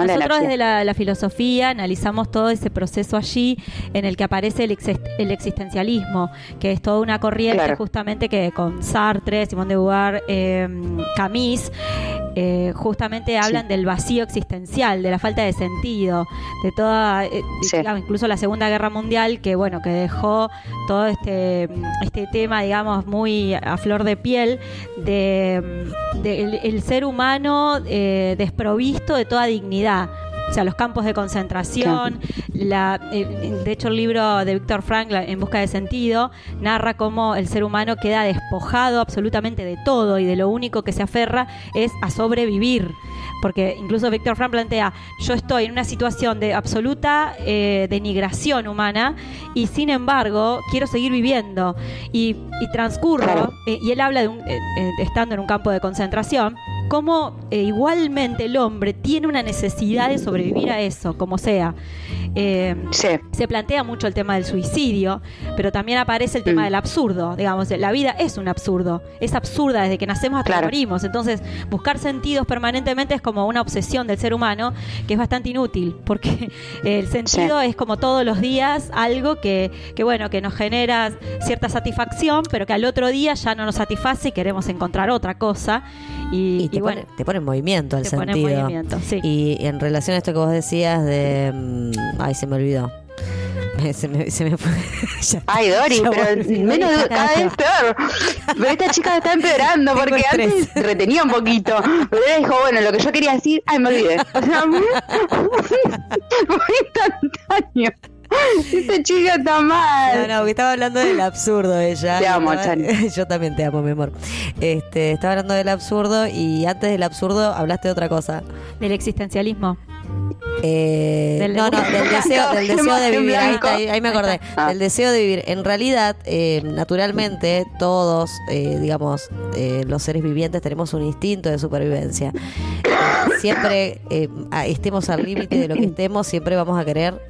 Nosotros desde la, la filosofía analizamos todo ese proceso allí en el que aparece el, exist- el existencialismo, que es toda una corriente Claro. justamente que con Sartre, Simón de Beauvoir, eh, Camus, eh, justamente hablan del vacío existencial, de la falta de sentido, de toda, eh, digamos, incluso la Segunda Guerra Mundial, que bueno, que dejó todo este, este tema, digamos, muy a flor de piel, de, de el, el ser humano eh, desprovisto de toda dignidad. O sea, los campos de concentración, la, eh, de hecho el libro de Víctor Frank, En busca de sentido, narra cómo el ser humano queda despojado absolutamente de todo y de lo único que se aferra es a sobrevivir. Porque incluso Víctor Frank plantea, yo estoy en una situación de absoluta eh, denigración humana y sin embargo quiero seguir viviendo. Y, y transcurro, eh, y él habla de un, eh, eh, estando en un campo de concentración, cómo eh, igualmente el hombre tiene una necesidad de sobrevivir a eso, como sea. Eh, Se plantea mucho el tema del suicidio, pero también aparece el tema del absurdo. Digamos, la vida es un absurdo, es absurda desde que nacemos hasta que morimos. Entonces, buscar sentidos permanentemente es como una obsesión del ser humano que es bastante inútil, porque <laughs> el sentido es como todos los días algo que, que, bueno, que nos genera cierta satisfacción, pero que al otro día ya no nos satisface y queremos encontrar otra cosa. Y, te, bueno, pone, te pone en movimiento el Te pone en sentido. movimiento, sí. Y en relación a esto que vos decías de... mm, Ay, se me olvidó. <laughs> Se me, se me fue. <laughs> Ya- Ay, Dori, pero volví. menos de- cada vez peor. Pero esta chica está empeorando <laughs> porque estrés. antes retenía un poquito. Pero ella dijo, bueno, lo que yo quería decir, ay, me olvidé. O sea, muy, muy instantáneo. <laughs> Esta chica está mal. No, no, porque estaba hablando del absurdo ella. Te amo, Chani. <laughs> Yo también te amo, mi amor. Este, estaba hablando del absurdo y antes del absurdo hablaste de otra cosa. del existencialismo. Eh, Del- no, no, del deseo, del deseo <laughs> de vivir. Ahí, me acordé. Ah. Del deseo de vivir. En realidad, eh, naturalmente, todos, eh, digamos, eh, los seres vivientes tenemos un instinto de supervivencia. Eh, siempre, estemos al límite de lo que estemos, siempre vamos a querer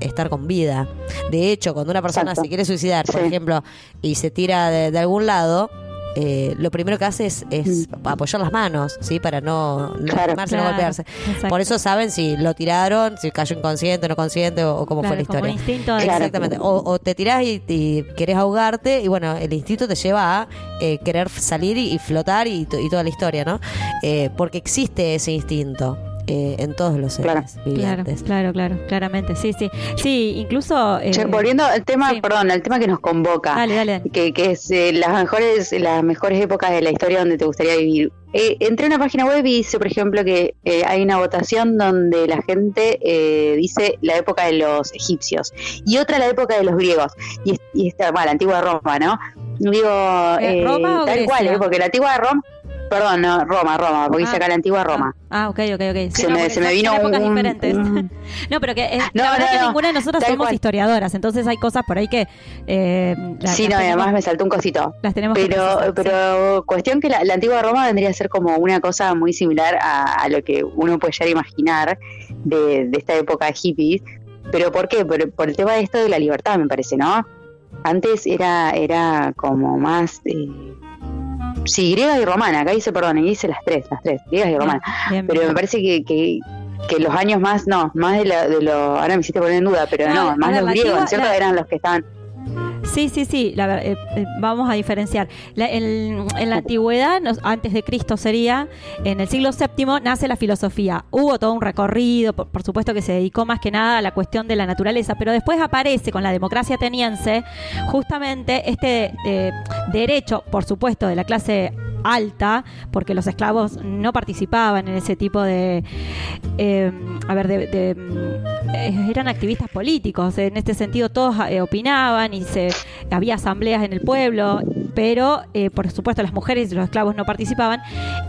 estar con vida. De hecho, cuando una persona Exacto. se quiere suicidar, por Sí. ejemplo, y se tira de, de algún lado, eh, lo primero que hace es, es apoyar las manos, ¿sí? Para no, no Claro. no golpearse. exacto. Por eso saben si lo tiraron, si cayó inconsciente, no consciente o, o cómo fue la como historia. un instinto de- Exactamente. O, o te tirás y, y querés ahogarte y bueno, el instinto te lleva a eh, querer salir y, y flotar y, y toda la historia, ¿no? Eh, porque existe ese instinto eh, en todos los seres Claro, vivientes. claro, claro, claramente, sí, sí. Sí, incluso... eh, Che, volviendo al tema, perdón, al tema que nos convoca, Dale, dale. que, que es eh, las mejores las mejores épocas de la historia donde te gustaría vivir. Eh, entré a una página web y dice, por ejemplo, que eh, hay una votación donde la gente eh, dice la época de los egipcios y otra la época de los griegos y, y esta, bueno, la antigua Roma, ¿no? Digo, ¿Roma o tal cual, Grecia? ¿eh? porque la antigua Roma, perdón, no, Roma, Roma, porque Ah. acá la antigua Roma. Ah, ok, ok, ok. Sí, Se no, me- se me vino un- diferentes. un- <laughs> no, pero que eh, No, la verdad no, que ninguna de nosotras somos cual. historiadoras, entonces hay cosas por ahí que eh, la- sí, no, y además me saltó un cosito. las tenemos que Pero, precisar, pero cuestión que la, la antigua Roma vendría a ser como una cosa muy similar a, a lo que uno puede llegar a imaginar de, de esta época de hippies. ¿Pero por qué? Por, por el tema de esto de la libertad, me parece, ¿no? Antes era, era como más... eh, sí, griega y romana. Acá dice, perdón, ahí dice las tres, las tres, griegas y romanas. bien, Pero me parece que, que, que los años más, no, más de, la- de lo... Ahora me hiciste poner en duda, pero No, no, más los griegos, ¿cierto? Eran los que estaban... Sí, sí, sí. La, eh, eh, vamos a diferenciar. La- en, la antigüedad, antes de Cristo sería, en el siglo VII nace la filosofía. Hubo todo un recorrido, por, por supuesto que se dedicó más que nada a la cuestión de la naturaleza, pero después aparece con la democracia ateniense justamente este eh, derecho, por supuesto, de la clase alta, porque los esclavos no participaban en ese tipo de, eh, a ver, de, de, eh, eran activistas políticos. En este sentido, todos eh, opinaban y se había asambleas en el pueblo, pero eh, por supuesto las mujeres y los esclavos no participaban.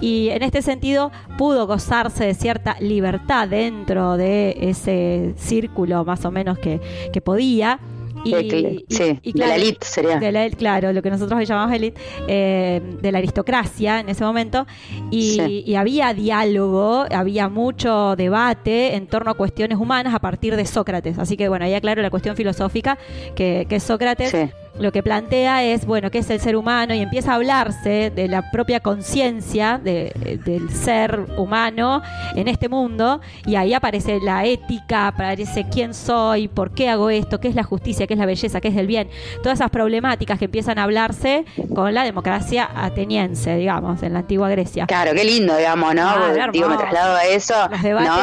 Y en este sentido, pudo gozarse de cierta libertad dentro de ese círculo, más o menos que, que podía. Y, sí, y de la élite sería. de la- claro, lo que nosotros hoy llamamos élite, eh, de la aristocracia en ese momento, y, Sí. y había diálogo, había mucho debate en torno a cuestiones humanas a partir de Sócrates. Así que bueno, ahí aclaro la cuestión filosófica, que, que Sócrates Sí. Lo que plantea es, bueno, qué es el ser humano y empieza a hablarse de la propia conciencia de- del ser humano en este mundo y ahí aparece la ética, aparece quién soy, por qué hago esto, qué es la justicia, qué es la belleza, qué es el bien, todas esas problemáticas que empiezan a hablarse con la democracia ateniense, digamos, en la antigua Grecia. Claro, qué lindo, digamos, ¿no? Ah, digo, me traslado a eso, ¿no?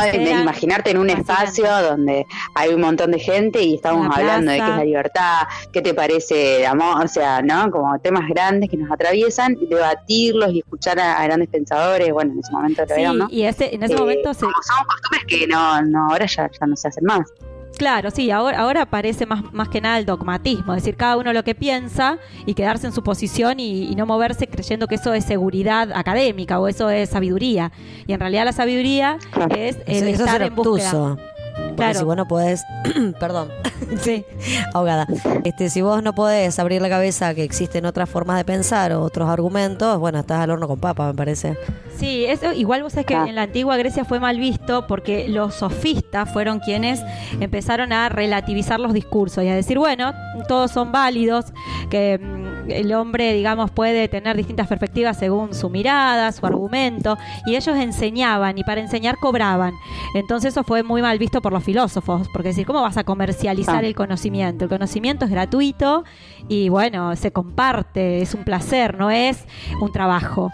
Imaginarte en un espacio donde hay un montón de gente y estamos hablando de qué es la libertad, qué te parece amor, o sea, ¿no? Como temas grandes que nos atraviesan, debatirlos y escuchar a, a grandes pensadores, bueno, en ese momento lo Sí, eran, ¿no? y ese, en ese Eh, momento se, como son costumbres que no, no ahora ya, ya no se hacen más. Claro, sí, ahora, ahora aparece más, más que nada el dogmatismo, es decir, cada uno lo que piensa y quedarse en su posición y, y no moverse creyendo que eso es seguridad académica o eso es sabiduría. Y en realidad la sabiduría es el Eso, eso es estar ser en búsqueda. Porque Claro. si vos no podés, <clears throat> perdón, <laughs> sí, <laughs> ahogada. Este, si vos no podés abrir la cabeza a que existen otras formas de pensar o otros argumentos, bueno, estás al horno con papa, me parece. Sí, eso igual vos sabés que en la antigua Grecia fue mal visto porque los sofistas fueron quienes empezaron a relativizar los discursos y a decir, bueno, todos son válidos, que mm, el hombre, digamos, puede tener distintas perspectivas según su mirada, su argumento, y ellos enseñaban y para enseñar cobraban. Entonces eso fue muy mal visto por los filósofos, porque decir, ¿cómo vas a comercializar Ah. el conocimiento? El conocimiento es gratuito y bueno, se comparte, es un placer, no es un trabajo.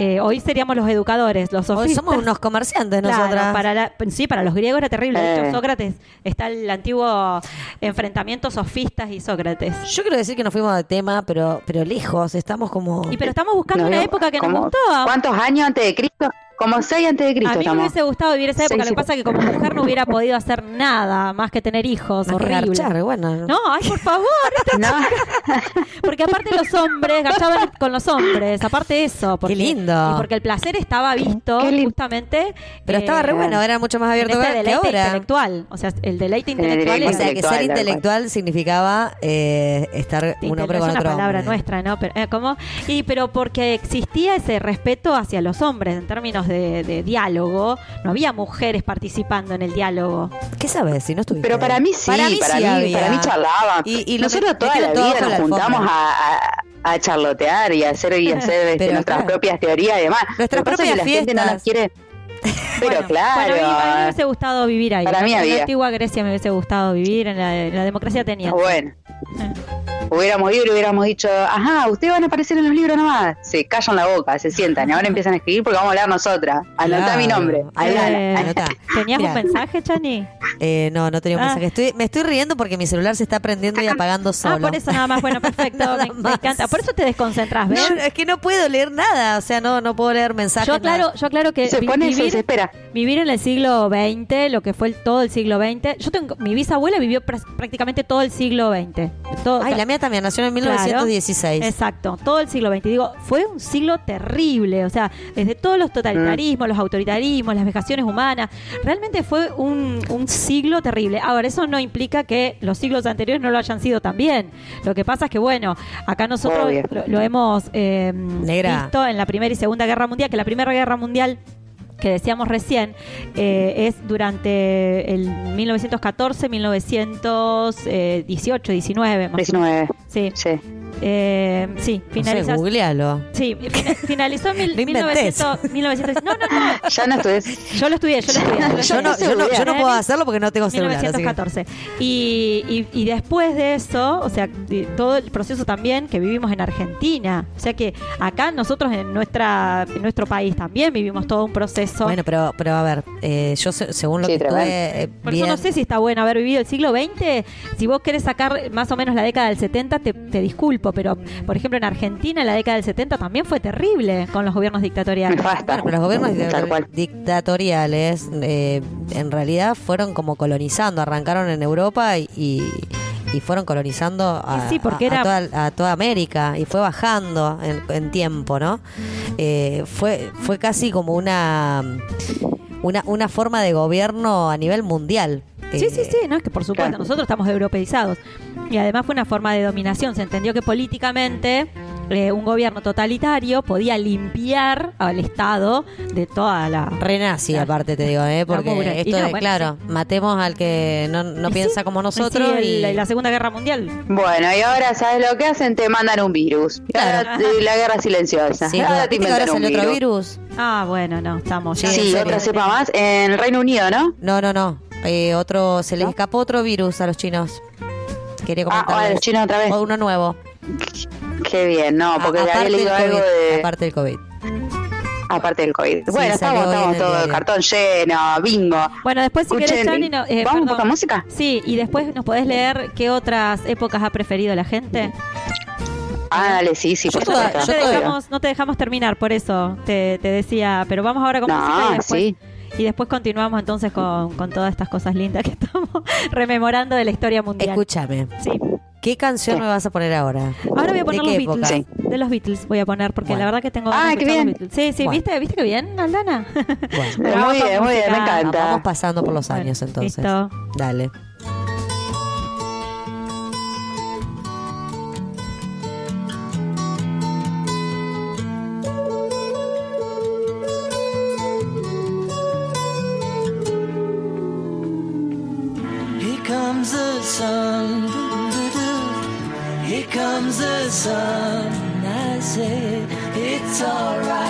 Eh, hoy seríamos los educadores, los Hoy sofistas. somos unos comerciantes Claro, nosotras. para la- sí, para los griegos era terrible. De hecho, Eh. Sócrates está el antiguo enfrentamiento sofistas y Sócrates. Yo quiero decir que nos fuimos de tema, pero, pero lejos, estamos como... Y pero estamos buscando Nos una época que nos gustó. ¿Cuántos años antes de Cristo? Como seis antes de Cristo A mí me hubiese gustado vivir esa época. Sí, Lo que pasa es que como mujer no hubiera podido hacer nada más que tener hijos. Más que horrible. garchar, bueno. No, ay, por favor. esta chica. <laughs> Porque aparte los hombres garchaban con los hombres. Aparte eso. Porque, Qué lindo. Y porque el placer estaba visto justamente. Pero estaba re bueno, era mucho más abierto en este que deleite ahora. intelectual. O sea, el deleite intelectual O es sea, que ser intelectual significaba eh, estar un hombre es con una otro palabra hombre. nuestra, ¿no? Pero, eh, ¿cómo? Y pero porque existía ese respeto hacia los hombres en términos de, de diálogo, no había mujeres participando en el diálogo. ¿Qué sabes? Si no estuviste. Pero para mí sí, para mí, para había. mí, charlaban. Y- y Nosotros que- toda la vida nos la juntamos a, a, a charlotear y a hacer, y <laughs> hacer este, Pero nuestras claro. propias teorías y demás. Nuestras Lo que pasa es que propias la gente no nos quiere. <laughs> Pero claro. Bueno, a mí, a mí me hubiese gustado vivir ahí. Para mí en la había. antigua Grecia me hubiese gustado vivir, en la, en la democracia tenía. Bueno. Hubiéramos ido y hubiéramos dicho, ajá, ustedes van a aparecer en los libros nomás. Se callan la boca, se sientan y ahora empiezan a escribir porque vamos a hablar nosotras. Anotá Claro. mi nombre. Eh, Anotá. ¿Tenías Mira. un mensaje, Chani? Eh, no, no tenía un Ah. mensaje. Estoy, me estoy riendo porque mi celular se está prendiendo y apagando solo. Ah, por eso nada más. Bueno, perfecto. <laughs> me, me encanta. Por eso te desconcentras, ¿ves? No, es que no puedo leer nada, o sea, no, no puedo leer mensajes. Yo aclaro, nada. yo aclaro que Se pone y se vivir, desespera. vivir en el siglo XX, lo que fue el- todo el siglo XX. Yo tengo, mi bisabuela vivió pr- prácticamente todo el siglo XX. Todo, Ay, la mía también nació en Claro. 1916. Exacto, todo el siglo XX. Digo, fue un siglo terrible, o sea, desde todos los totalitarismos, los autoritarismos, las vejaciones humanas, realmente fue un, un siglo terrible. Ahora, eso no implica que los siglos anteriores no lo hayan sido también. Lo que pasa es que, bueno, acá nosotros lo, lo hemos eh, visto en la Primera y Segunda Guerra Mundial, que la Primera Guerra Mundial que decíamos recién, eh, es durante el 1914, 1918, 19. Más 19. Sí. Sí. Eh, sí, No sé, finaliza. googlealo. Sí, <laughs> fina- finalizó en mil- Lo inventés. 1900, 1900 No, no, no. <laughs> Ya no estudié. Yo lo estudié, yo lo estudié. Yo no, yo no, yo no ¿Eh? puedo hacerlo porque no tengo celular. así que- 1914. Y, y, y después de eso, o sea, todo el proceso también que vivimos en Argentina. O sea que acá nosotros en nuestra en nuestro país también vivimos todo un proceso. Bueno, pero, pero a ver, eh, yo se- según lo Sí, que estuve eh, Por eso no sé si está bueno haber vivido el siglo XX. Si vos querés sacar más o menos la década del 70, te, te disculpo, pero por ejemplo en Argentina la década del 70 también fue terrible con los gobiernos dictatoriales. <laughs> Bueno, pero los gobiernos Tal dictator- cual. dictatoriales eh, en realidad fueron como colonizando, arrancaron en Europa y, y- y fueron colonizando a, Y sí, porque a- a era- toda, a toda América y fue bajando en, en tiempo, ¿no? Eh, fue, fue casi como una, una, una forma de gobierno a nivel mundial. Sí, Eh, sí, sí, no es que por supuesto nosotros estamos europeizados y además fue una forma de dominación. Se entendió que políticamente eh, un gobierno totalitario podía limpiar al Estado de toda la... Renazi, aparte te digo, ¿eh? porque esto no, de, bueno, claro, matemos al que no, piensa sí, como nosotros sí, y... la Segunda Guerra Mundial. Bueno, y ahora, ¿sabes lo que hacen? Te mandan un virus. Y ahora, eh, la guerra silenciosa. Sí, ahora te ¿viste que ahora un salió otro virus. virus? Ah, bueno, no, estamos Sí, ya. serio. otra cepa más en el Reino Unido, ¿no? No, no, no. Eh, otro, se les escapó otro virus a los chinos. Quería Ah, comentar. a los chinos otra vez. Uno nuevo. Qué bien, no, porque A- había aparte, del leído algo COVID, de... aparte del COVID. Aparte del COVID. Sí, bueno, estamos, estamos el todo diario. cartón lleno, bingo. Bueno, después si querés, Chani, no, eh, ¿vamos un poco perdón. a música? Sí, y después nos podés leer qué otras épocas ha preferido la gente. Ah, dale, sí, sí, por No te- supuesto. no, te dejamos, no te dejamos terminar, por eso te, te decía. Pero vamos ahora con No, música y después, sí. Y después continuamos entonces con, con todas estas cosas lindas que <laughs> estamos rememorando de la historia mundial. Escúchame. Sí. ¿Qué canción me vas a poner ahora? Ahora voy a poner ¿De los Beatles. De los Beatles voy a poner, porque Bueno. la verdad que tengo Ah, qué bien. los Beatles. Sí, sí, Bueno. ¿viste? ¿Viste que bien, Aldana? <laughs> Bueno, Muy bien, muy bien, me encanta. vamos pasando por los años entonces. listo. Dale. Sun. I say it's alright.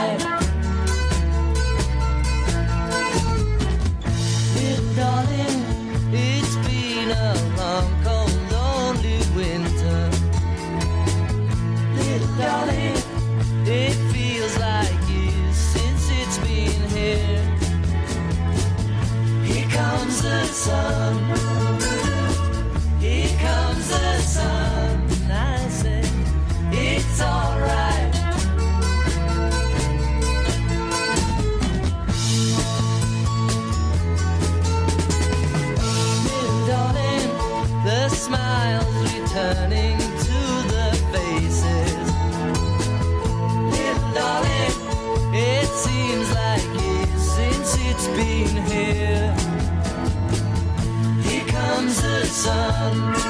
Sun.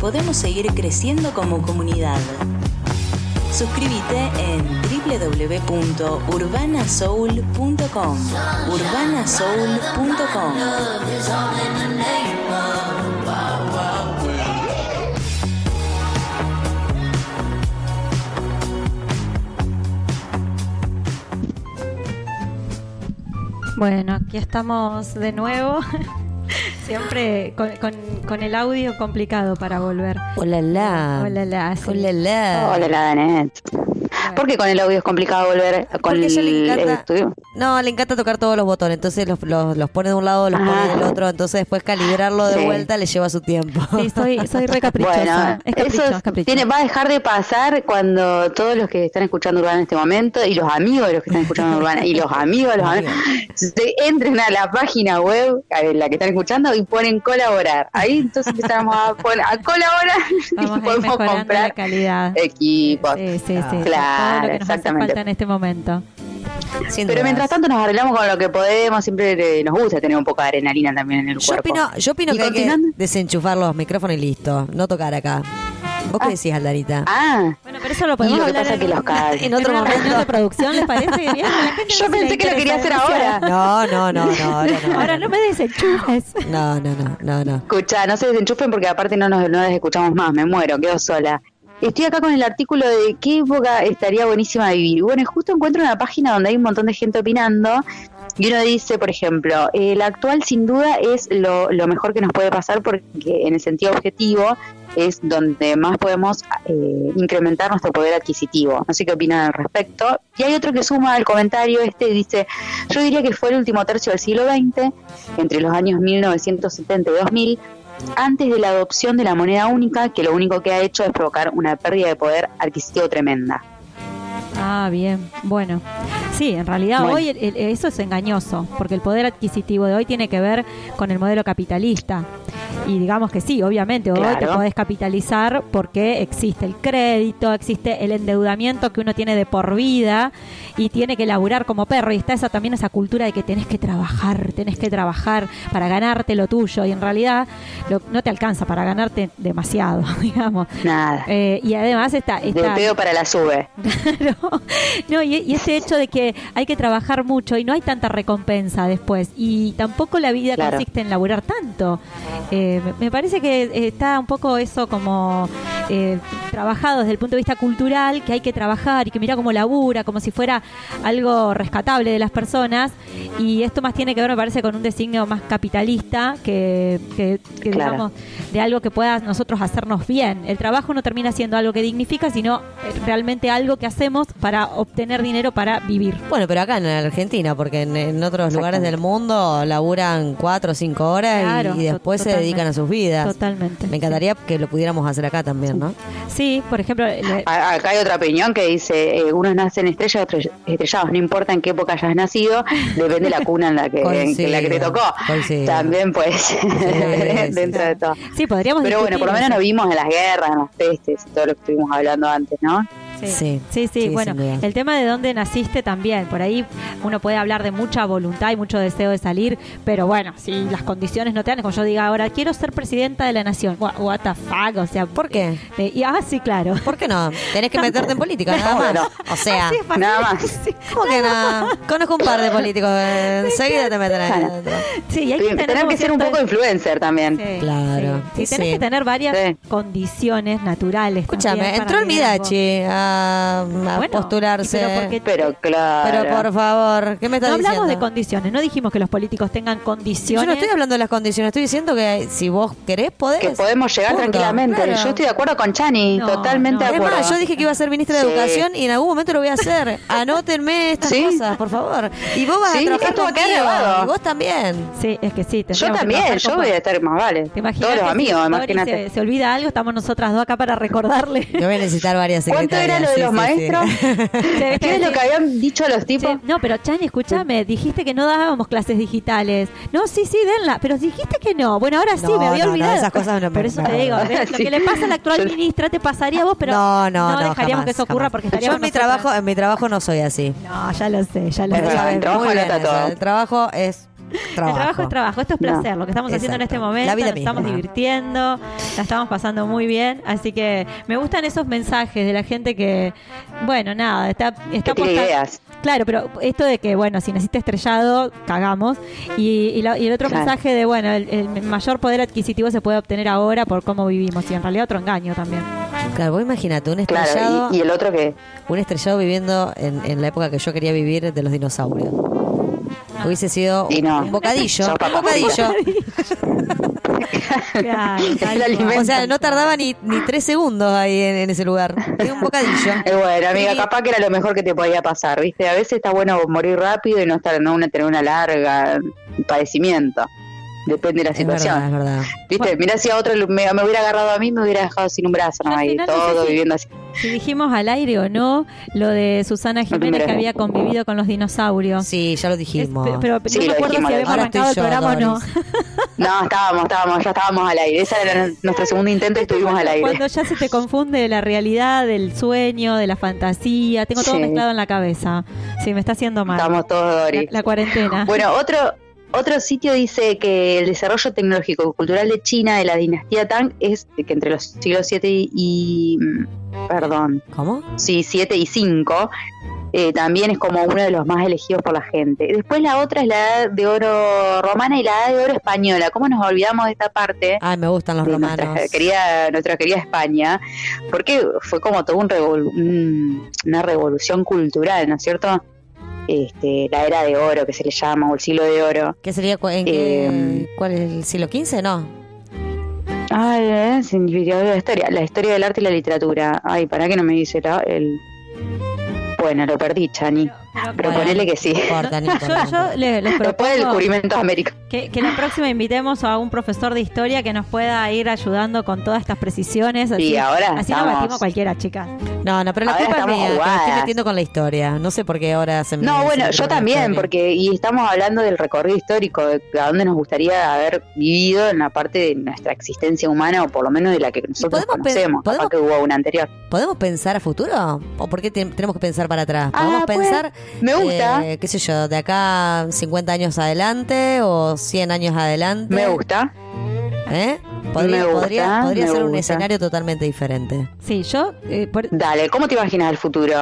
Podemos seguir creciendo como comunidad. Suscríbete en www.urbanasoul.com. urbanasoul.com. Bueno, aquí estamos de nuevo. <laughs> Siempre con- con el audio complicado para volver. Hola, la. Hola, la. sí. Hola, la. Hola, la Danet. ¿Por qué con el audio es complicado volver con Porque el, ella le el encanta. estudio? No, le encanta tocar todos los botones, entonces los, los, los pone de un lado, los pone Ah. del otro, entonces después calibrarlo de Sí. vuelta le lleva su tiempo. Sí, soy, soy re <laughs> caprichosa. Bueno, es capricho, eso es capricho. tiene, va a dejar de pasar cuando todos los que están escuchando Urbana en este momento y los amigos de los que están escuchando Urbana y los amigos de los amigos <laughs> se entren a la página web en la que están escuchando y ponen colaborar. Ahí entonces empezamos a, poner, a colaborar <laughs> Vamos y a podemos la comprar calidad. equipos. Sí, sí, sí. Todo Claro, lo que nos hace exactamente. falta en este momento. Sin Pero dudas. mientras tanto nos arreglamos con lo que podemos, siempre nos gusta tener un poco de adrenalina también en el Yo cuerpo. opino, yo opino que hay que desenchufar los micrófonos y listo, no tocar acá. ¿Vos qué decís, Aldarita? Ah, Bueno, pero eso lo podemos lo que hablar pasa en, que los en otro momento. de producción, ¿les parece <laughs> bien? Yo pensé que lo quería hacer ahora. No, no, no, no, ahora no. <laughs> Ahora no me desenchufes. No, no, no, no, no. Escucha, no se desenchufen porque aparte no nos no les escuchamos más, me muero, quedo sola. Estoy acá con el artículo de qué época estaría buenísima vivir. Bueno, justo encuentro una página donde hay un montón de gente opinando y uno dice, por ejemplo, el actual sin duda es lo, lo mejor que nos puede pasar porque en el sentido objetivo es donde más podemos eh, incrementar nuestro poder adquisitivo. No sé qué opinan al respecto. Y hay otro que suma al comentario este y dice, yo diría que fue el último tercio del siglo XX, entre los años 1970 y 2000, antes de la adopción de la moneda única, que lo único que ha hecho es provocar una pérdida de poder adquisitivo tremenda. Ah, bien. Bueno, sí, en realidad Bueno. hoy el- el- eso es engañoso, porque el poder adquisitivo de hoy tiene que ver con el modelo capitalista. Y digamos que sí, obviamente, hoy te Claro. podés capitalizar porque existe el crédito, existe el endeudamiento que uno tiene de por vida y tiene que laburar como perro. Y está esa también esa cultura de que tenés que trabajar, tenés que trabajar para ganarte lo tuyo. Y en realidad lo- no te alcanza para ganarte demasiado, <laughs> digamos. Nada. Eh, y además está... Está pedo para la sube. Claro. No, y, y ese hecho de que hay que trabajar mucho y no hay tanta recompensa después. Y tampoco la vida Claro. consiste en laburar tanto. Eh, me- me parece que está un poco eso como eh, trabajado desde el punto de vista cultural, que hay que trabajar y que mira cómo labura, como si fuera algo rescatable de las personas. Y esto más tiene que ver, me parece, con un designio más capitalista que, que- que, Claro. digamos, de algo que pueda nosotros hacernos bien. El trabajo no termina siendo algo que dignifica, sino eh, realmente algo que hacemos para obtener dinero para vivir. Bueno, pero acá en Argentina, porque en, en otros lugares del mundo laburan cuatro o cinco horas y- Claro, y, después se dedican a sus vidas. Totalmente. Me encantaría que lo pudiéramos hacer acá también, ¿no? Sí, por ejemplo, le- A- Acá hay otra opinión que dice, eh, unos nacen estrellas, otros estrellados, no importa en qué época hayas nacido, <laughs> depende de la cuna en la que, en la que te tocó. coincido. También pues, <laughs> sí, <laughs> dentro de todo. sí, podríamos Pero bueno, por lo menos no eso. vimos en las guerras, en las pestes y todo lo que estuvimos hablando antes, ¿no? Sí. Sí, Sí, sí, sí, bueno, el tema de dónde naciste también, por ahí uno puede hablar de mucha voluntad y mucho deseo de salir, pero bueno, si las condiciones no te dan, como yo diga ahora, quiero ser presidenta de la nación, Wha- what the fuck, o sea, ¿Por qué? eh, y, ah, sí, claro. ¿Por qué no? Tenés que meterte en política, nada más. Bueno. O sea. Nada más. <laughs> Sí, ¿cómo que no? Conozco un par de políticos, eh, <laughs> enseguida te meten ahí. Sí, y hay que Tener, que ser un poco influencer también. Sí, Claro, Sí, tenés que tener varias Sí. condiciones naturales. Escúchame, entró el. Midachi a, a Bueno, postularse. pero porque- Pero claro. Pero por favor, ¿qué me estás No hablamos diciendo? de condiciones, no dijimos que los políticos tengan Yo condiciones. no estoy hablando de las condiciones, estoy diciendo que si vos querés, podés. que podemos llegar Punto. tranquilamente. Claro. Yo estoy de acuerdo con Chani, No, totalmente no. de Es acuerdo. más, yo dije que iba a ser ministra de Sí. Educación y en algún momento lo voy a hacer. <laughs> Anótenme estas Sí. cosas, por favor. Y vos vas Sí, a trabajar esto va a quedar conmigo, grabado. Y vos también. Sí, es que sí. yo también, yo voy a estar más vale. ¿Te imaginas Todos los amigos, imagínate. Se, se olvida algo, estamos nosotras dos acá para recordarle. Yo voy a necesitar varias ¿Cuánto secretarias. Lo de sí, los sí, maestros? <laughs> Sí, ¿Qué es lo que habían dicho los tipos? No, pero Chani, escúchame, dijiste que no dábamos clases digitales. No, sí, sí, denla, pero dijiste que no. Bueno, ahora sí, No, me había no, no, olvidado. esas cosas no Pero eso te no. digo, <laughs> lo que le pasa a la actual Yo- ministra te pasaría a vos, pero no, no, no, dejaríamos jamás, que eso ocurra jamás. porque Yo estaríamos en mi trabajo, en mi trabajo no soy así. No, ya lo sé, ya lo sé. El trabajo es trabajo. El trabajo es trabajo, esto es placer, lo que estamos haciendo en este momento, La vida nos estamos misma. divirtiendo, la estamos pasando muy bien, así que me gustan esos mensajes de la gente que, bueno, nada, está, está ideas. Claro, pero esto de que, bueno, si naciste estrellado, cagamos. Y, y la- y el otro Claro. mensaje de, bueno, el, el mayor poder adquisitivo se puede obtener ahora por cómo vivimos. Y en realidad otro engaño también. Claro, vos imagínate, un Claro, estrellado. y, y el otro que Un estrellado viviendo en, en la época que yo quería vivir de los dinosaurios. Hubiese sido no. un bocadillo. Sopa Un bocadillo. Claro. O sea, no tardaba ni, ni tres segundos ahí en, en ese lugar. Era un bocadillo. <laughs> Eh, bueno, amiga, Sí. capaz que era lo mejor que te podía pasar, ¿viste? A veces está bueno morir rápido y no estar no una, tener una larga padecimiento. Depende de la Es verdad, situación. es verdad. ¿Viste? Mirá si a otro me, me hubiera agarrado a mí, me hubiera dejado sin un brazo, ¿no? Ahí no todo sé si- viviendo así. Si dijimos al aire o no lo de Susana Jiménez que había convivido con los dinosaurios. Sí, ya lo Es- dijimos. pe- pero Sí, no me acuerdo dijimos, si habíamos arrancado el programa o no. <laughs> No, estábamos, estábamos, ya estábamos al aire. Ese era <laughs> nuestro segundo intento y estuvimos al aire. Cuando ya se te confunde la realidad, del sueño, de la fantasía, tengo todo Sí. mezclado en la cabeza. Sí, me está haciendo mal. Estamos todos, la, Doris. la cuarentena. Bueno, otro otro sitio dice que el desarrollo tecnológico y cultural de China de la dinastía Tang es que entre los siglos 7 y, mm, perdón, ¿Cómo? sí, 7 y 5 eh, también es como uno de los más elegidos por la gente. Después la otra es la edad de oro romana y la edad de oro española. ¿Cómo nos olvidamos de esta parte? Ay, me gustan los de romanos. nuestra querida, nuestra querida España, porque fue como todo un revol- un- una revolución cultural, ¿no es cierto? Este, la era de oro que se le llama, o el siglo de oro. ¿Qué sería? cu- ¿En qué, Eh, ¿Cuál es el siglo XV? No. Ay, eh, de la historia, la historia del arte y la literatura. Ay, para que no me dice la- el. Bueno, lo perdí, Chani. Pero Bueno, ponele que sí. No importa, no <laughs> Yo, importa. yo le- les Después del descubrimiento de América. que, que la próxima invitemos a un profesor de historia que nos pueda ir ayudando con todas estas precisiones. Así, Y ahora así no estamos- batimos a cualquiera, chicas. No, no, pero la Ahora culpa es estamos mía, que me estoy metiendo con la historia. No sé por qué ahora se me No, bueno, yo también, porque y estamos hablando del recorrido histórico, de a dónde nos gustaría haber vivido en la parte de nuestra existencia humana, o por lo menos de la que nosotros podemos conocemos. Capaz podemos- que hubo una anterior. ¿Podemos pensar a futuro? ¿O por qué te- tenemos que pensar para atrás? ¿Podemos Ah, pues, pensar, me gusta. eh, qué sé yo, de acá 50 años adelante o 100 años adelante? Me gusta. ¿Eh? Podría, Me gusta, podría, podría me ser un escenario totalmente diferente. Sí, yo. eh, por- Dale, ¿cómo te imaginas el futuro?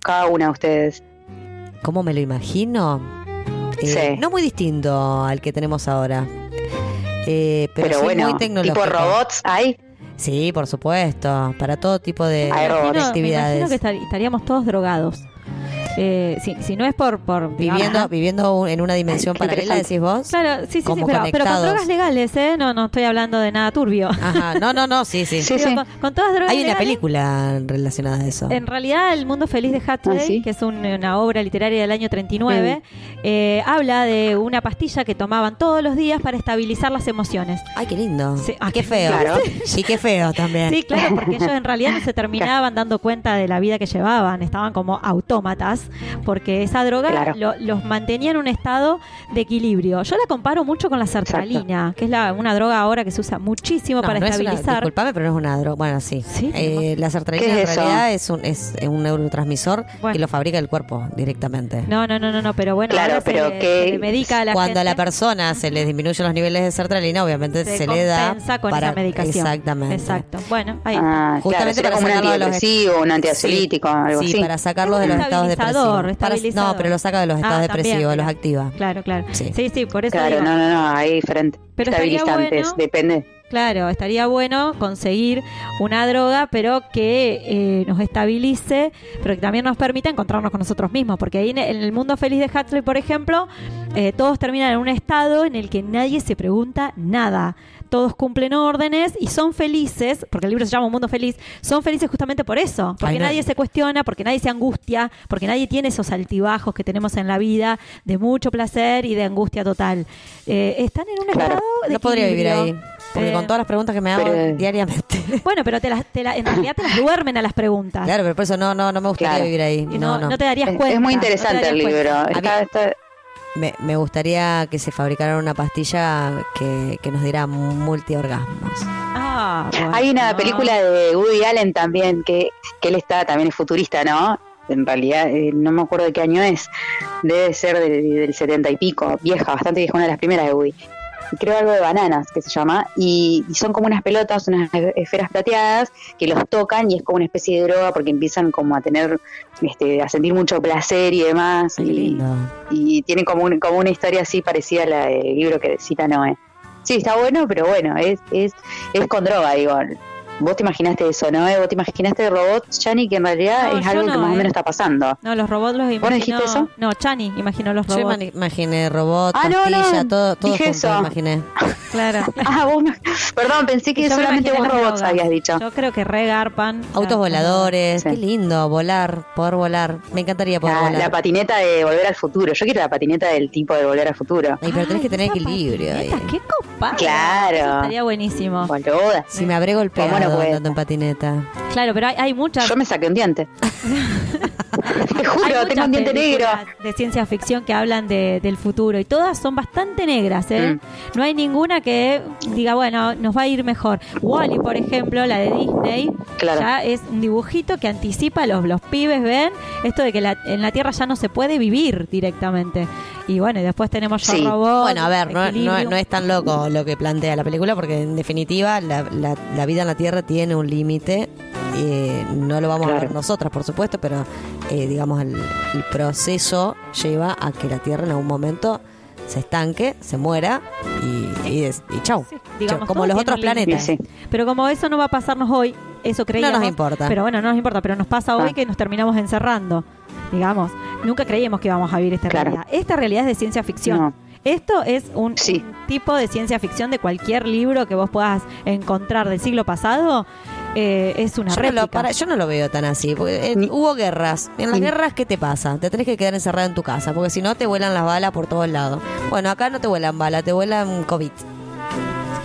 Cada una de ustedes. ¿Cómo me lo imagino? Eh, Sí. No muy distinto al que tenemos ahora. Eh, pero Pero, sí bueno, muy tecnológico. tipo robots, ¿hay? Sí, por supuesto. Para todo tipo de, Hay me de imagino, me actividades. imagino que estar- estaríamos todos drogados. Eh, si, si no es por. por Viviendo, digamos, viviendo en una dimensión paralela, decís vos. Claro, sí, sí, sí, pero, pero con drogas legales, ¿eh? No, no estoy hablando de nada turbio. Ajá, no, no, no, sí, sí. <laughs> Sí. Con, con todas drogas Hay una legales, película relacionada a eso. En realidad, El Mundo Feliz de Hathaway, Ah, ¿sí? que es un- una obra literaria del año 39, eh, habla de una pastilla que tomaban todos los días para estabilizar las emociones. Ay, qué lindo. Y ah, qué qué feo. Claro. Y qué feo también. Sí, claro, porque ellos en realidad no se terminaban dando cuenta de la vida que llevaban, estaban como autómatas, porque esa droga Claro. lo- los mantenía en un estado de equilibrio. Yo la comparo mucho con la sertralina, que es la, una droga ahora que se usa muchísimo No, para no es una, estabilizar. disculpame, pero no es una droga. Bueno, sí. Sí, Eh, la sertralina ¿Qué en es realidad es un, es un neurotransmisor Bueno. y lo fabrica el cuerpo directamente. No, no, no, no, no, pero bueno, Claro, ahora pero se, que se le medica a la Cuando a la persona se le disminuyen los niveles de sertralina, obviamente se, se le da con para esa medicación. Exactamente. Exacto. Bueno, ahí. Ah, Justamente claro, para como un sacarlo de los antidepresivo, un antiansiolítico, algo Sí, así. para sacarlos de los estados estabilizador. Para- no, pero lo saca de los Ah, estados también, depresivos, los mira. activa. Claro, claro. Sí. Sí, sí, por eso Claro, digo, no, no, no, hay diferentes Pero estaría estabilizantes, bueno- depende. Claro, estaría bueno conseguir una droga, pero que eh, nos estabilice, pero que también nos permita encontrarnos con nosotros mismos. Porque ahí en en el mundo feliz de Huxley, por ejemplo, eh, todos terminan en un estado en el que nadie se pregunta nada. Todos cumplen órdenes y son felices, porque el libro se llama Un Mundo Feliz, son felices justamente por eso, porque Ay, no. nadie se cuestiona, porque nadie se angustia, porque nadie tiene esos altibajos que tenemos en la vida de mucho placer y de angustia total. Eh, están en un Claro. estado de No podría vivir ahí. Porque Eh, con todas las preguntas que me hago pero- diariamente. <laughs> bueno, pero te las, te la- en realidad te las duermen a las preguntas. Claro, pero por eso no, no, no me gustaría Claro. vivir ahí. Y No, no, no. no te darías cuenta. es muy no interesante el libro. está- Me, me gustaría que se fabricara una pastilla que, que nos diera multiorgasmos. Ah, bueno. Hay una película de Woody Allen también, que, que él está, también es futurista, ¿no? en realidad eh, no me acuerdo de qué año es, debe ser de- del setenta y pico, vieja, bastante vieja, una de las primeras de Woody. Creo algo de bananas que se llama, y, y son como unas pelotas, unas esferas plateadas que los tocan y es como una especie de droga porque empiezan como a tener, este, a sentir mucho placer y demás. Y, y tienen como, un- como una historia así parecida a la del libro que cita Noé. Sí, está bueno, pero bueno, es, es, es con droga, digo. Vos te imaginaste eso, ¿no? Vos te imaginaste robots, Chani, que en realidad No, es yo algo que más o eh. menos está pasando. No, los robots los imaginó. ¿Vos dijiste eso? No, Chani imaginó los Yo robots. imani- imaginé robot, Ah, no, todo, todo dije junto, eso. imaginé. <laughs> Claro. <laughs> Ah, vos Perdón, pensé que Yo me solamente vos robots habías dicho. Yo creo que regarpan. Autos voladores, Sí. qué lindo, volar, poder volar. Me encantaría poder La, volar. la patineta de Volver al Futuro. Yo quiero la patineta del tipo de Volver al Futuro. Ay, pero tenés que tener equilibrio ahí. Qué copado. Claro. Eso estaría buenísimo. Boluda. Si me habré golpeado. Andando en patineta. Claro, pero hay, hay muchas. Yo me saqué un diente. <laughs> <laughs> Te juro, tengo un diente negro. de ciencia ficción que hablan de- del futuro y todas son bastante negras, ¿eh? Mm. No hay ninguna que diga, bueno, nos va a ir mejor. Wally, por ejemplo, la de Disney, Claro. ya es un dibujito que anticipa, los, los pibes ven esto de que la- en la Tierra ya no se puede vivir directamente. Y bueno, y después tenemos Sí. Robot. Bueno, a ver, no, no, Equilibrium. no es tan loco lo que plantea la película porque en definitiva la, la- la vida en la Tierra tiene un límite. eh, no lo vamos a ver nosotras, por supuesto, pero eh, digamos el, el proceso lleva a que la Tierra en algún momento se estanque, se muera y, y, chau. Digamos, Chau, como los otros planetas. Pero como eso no va a pasarnos hoy, eso creíamos. nos importa. Pero bueno, no nos importa, pero nos pasa hoy Ah. que nos terminamos encerrando. Digamos, nunca creíamos que íbamos a vivir esta Claro. realidad. Esta realidad es de ciencia ficción. No. Esto es un, un tipo de ciencia ficción de cualquier libro que vos puedas encontrar del siglo pasado. Eh, es una Yo no, réplica. lo, para- yo no lo veo tan así. Porque, eh, hubo guerras. En las guerras, ¿qué te pasa? Te tenés que quedar encerrado en tu casa. Porque si no, te vuelan las balas por todos lados. Bueno, acá no te vuelan balas, te vuelan COVID.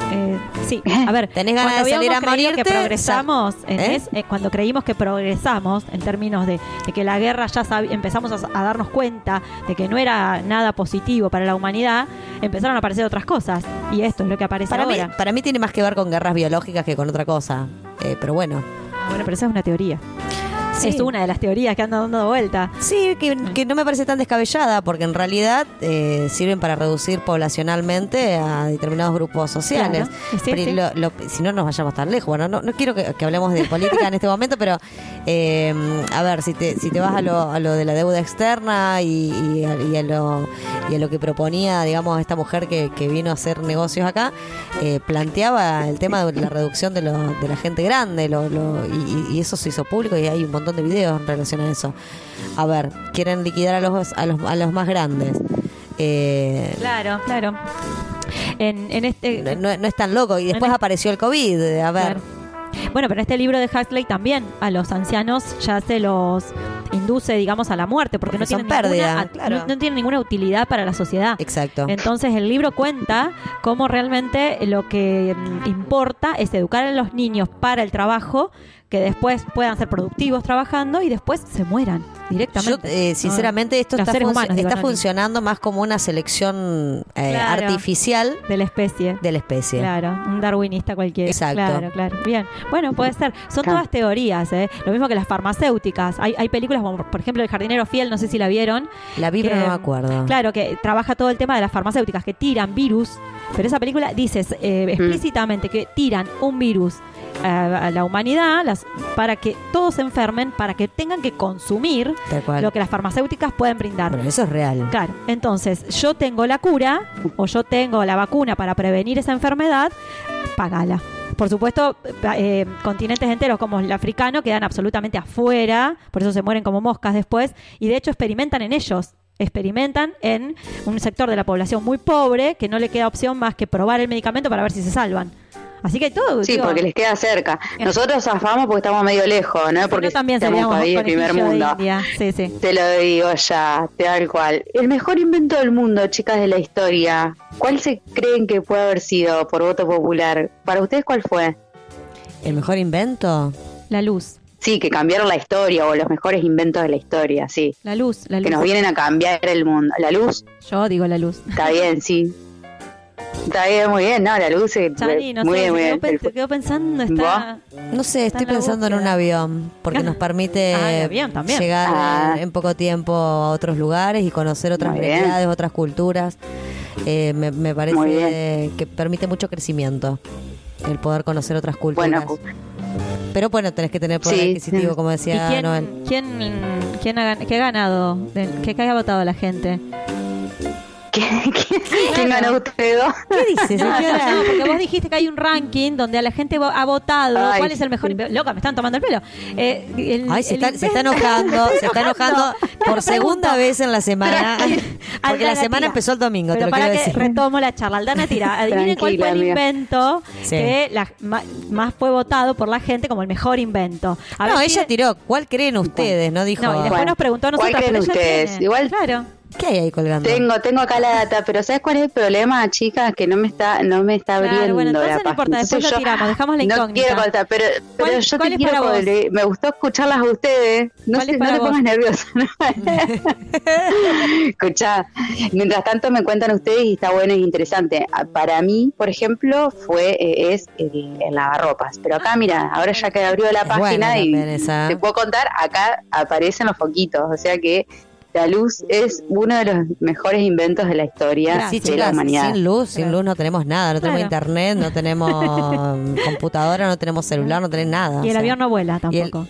Eh, sí, <laughs> a ver, Tenés ganas cuando de salir a morirte, que progresamos, en ¿Eh? es- eh, cuando creímos que progresamos en términos de, de que la guerra ya empezamos a, a darnos cuenta de que no era nada positivo para la humanidad, empezaron a aparecer otras cosas. Y esto es lo que aparece Para mí, ahora. para mí tiene más que ver con guerras biológicas que con otra cosa. Eh, pero bueno. Bueno, pero esa es una teoría. Sí. Es una de las teorías que andan dando vuelta. Sí, que, que no me parece tan descabellada, porque en realidad eh, sirven para reducir poblacionalmente a determinados grupos sociales. Claro, sí, Pero sí. lo- lo- si no nos vayamos tan lejos, bueno, no, no quiero que, que hablemos de política en este momento, pero eh, a ver, si te, si te vas a lo, a lo de la deuda externa y, y a, y a lo, y a lo que proponía, digamos, esta mujer que, que vino a hacer negocios acá, eh, planteaba el tema de la reducción de, lo- de la gente grande, lo, lo- y, y eso se hizo público y hay un montón de videos en relación a eso. A ver, quieren liquidar a los, a los, a los más grandes. Eh, Claro, claro. En, en este, no, no es tan loco. Y después apareció el COVID. A ver. Claro. Bueno, pero en este libro de Huxley también a los ancianos ya se los induce, digamos, a la muerte, porque, Porque no tienen, pérdida, ninguna, claro. no, no tienen ninguna utilidad para la sociedad. Exacto. Entonces el libro cuenta cómo realmente lo que mm, importa es educar a los niños para el trabajo, que después puedan ser productivos trabajando y después se mueran directamente. Yo, eh, sinceramente, esto Los está, seres func- humanos, digo, está no niños. funcionando más como una selección eh, Claro. artificial de la especie. de la especie. Claro, un darwinista cualquiera. Exacto. Claro, claro. Bien. Bueno, puede ser. Son Claro. todas teorías, ¿eh? Lo mismo que las farmacéuticas. Hay, hay películas como, por ejemplo, El jardinero fiel, no sé si la vieron. La vi, pero no me acuerdo. Claro, que trabaja todo el tema de las farmacéuticas que tiran virus. Pero esa película dice eh, Mm. explícitamente que tiran un virus a, a la humanidad para que todos se enfermen, para que tengan que consumir lo que las farmacéuticas pueden brindar. Bueno, eso es real. Claro, entonces yo tengo la cura o yo tengo la vacuna para prevenir esa enfermedad, pagala. Por supuesto, eh, continentes enteros como el africano quedan absolutamente afuera, por eso se mueren como moscas después, y de hecho experimentan en ellos. Experimentan en un sector de la población muy pobre que no le queda opción más que probar el medicamento para ver si se salvan. Así que hay todo. Sí, digo, porque les queda cerca. Nosotros zafamos porque estamos medio lejos, ¿no? Porque también seríamos país primer de mundo. Sí, sí. Te lo digo ya, tal cual. El mejor invento del mundo, chicas de la historia. ¿Cuál se creen que puede haber sido por voto popular? ¿Para ustedes cuál fue? ¿El mejor invento? La luz. Sí, que cambiaron la historia o los mejores inventos de la historia, sí. La luz, la luz. Que nos vienen a cambiar el mundo. La luz, Yo digo la luz. está bien, sí. <laughs> Está bien, muy bien, no, la luz es Chani, no muy sé, bien, muy bien. quedó, pen- quedó pensando, está... No sé, estoy pensando en un avión, porque nos permite <laughs> Ah, avión llegar Ah. en, en poco tiempo a otros lugares y conocer otras Muy bien. realidades, otras culturas. Eh, me, me Muy parece que permite mucho crecimiento el poder conocer otras culturas. Bueno, Pero bueno, tenés que tener poder Sí, adquisitivo, sí. como ¿Y decía quién, Noel. quién, quién ha, gan- qué ha ganado? ¿Qué, qué ha votado la gente? ¿Quién ganó usted dos? ¿Qué dice, <laughs> No, porque vos dijiste que hay un ranking donde a la gente vo- ha votado Ay. cuál es el mejor. Loca, me están tomando el pelo. Eh, el- Ay, se el está, se está enojando, se está <laughs> enojando por segunda vez en la semana. <laughs> Porque la semana tira. empezó el domingo, te Pero lo para quiero que decir. retomo la charla. Aldana tira, adivinen cuál fue el amiga. invento Sí. que la- ma- más fue votado por la gente como el mejor invento. A No, ella tiró. ¿Cuál creen ustedes? No dijo. No, y después Bueno, nos preguntó a ¿cuál nosotros. creen pero ella ustedes? Igual- Claro. ¿Qué hay ahí colgando? Tengo, tengo acá la data, pero ¿sabes cuál es el problema, chicas? Que no me está, no me está Claro, abriendo bueno, entonces la no página. importa, después Entonces lo yo tiramos, dejamos la No quiero contar, pero, pero ¿Cuál- yo te quiero poder- Me gustó escucharlas a ustedes. No, ¿Cuál sé, no te vos? pongas nerviosa. <laughs> Escuchá, mientras tanto me cuentan ustedes y está bueno y interesante. Ah, Para mí, por ejemplo, fue eh, es el, el lavarropas. Pero acá, mira, ahora ya que abrió la página y te puedo contar, acá aparecen los foquitos. O sea que la luz es uno de los mejores inventos de la historia Sí, de la humanidad. sin luz, sin luz no tenemos nada, no tenemos Claro. internet, no tenemos <laughs> computadora, no tenemos celular, no tenemos nada. Y o el sea. avión no vuela tampoco.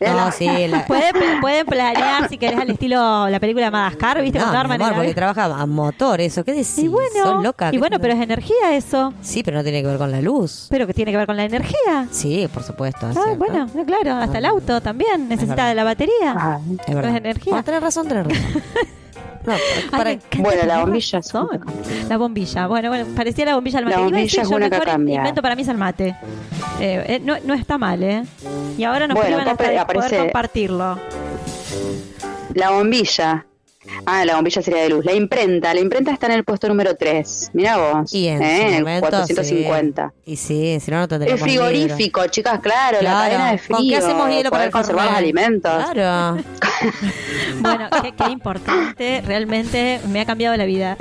No, sí, <laughs> la- Pueden, pueden planear si querés al estilo la película Madagascar, ¿viste? No, Cuando mi amor, porque trabaja a motor, eso. ¿Qué decís? Y bueno, Sos loca. y ¿qué bueno pero es energía eso. Sí, pero no tiene que ver con la luz. Pero que tiene que ver con la energía. Sí, por supuesto. es Ah, bueno, no, claro, hasta el auto también necesita de la batería. Ah, es verdad. es energía. No, tenés razón, tenés razón. <laughs> No, para, encanta Bueno, la bombilla es razón. La bombilla. Bueno, bueno, parecía la bombilla al La mate. Iba a bombilla decir es una que cambia. invento para mí es el mate. Eh, eh, no, no está mal, ¿eh? Y ahora nos Bueno, privan hasta aparece- poder compartirlo. La bombilla. Ah, la bombilla sería de luz. La imprenta. La imprenta está en el puesto número 3. Mira vos. y en ¿eh? el momento, 450. sí. Y sí, si no, no El tendríamos frigorífico, chicas, claro, la cadena de frío. ¿Con qué hacemos hielo para poder el conservar los alimentos. Claro. <laughs> Bueno, qué, qué importante. Realmente me ha cambiado la vida.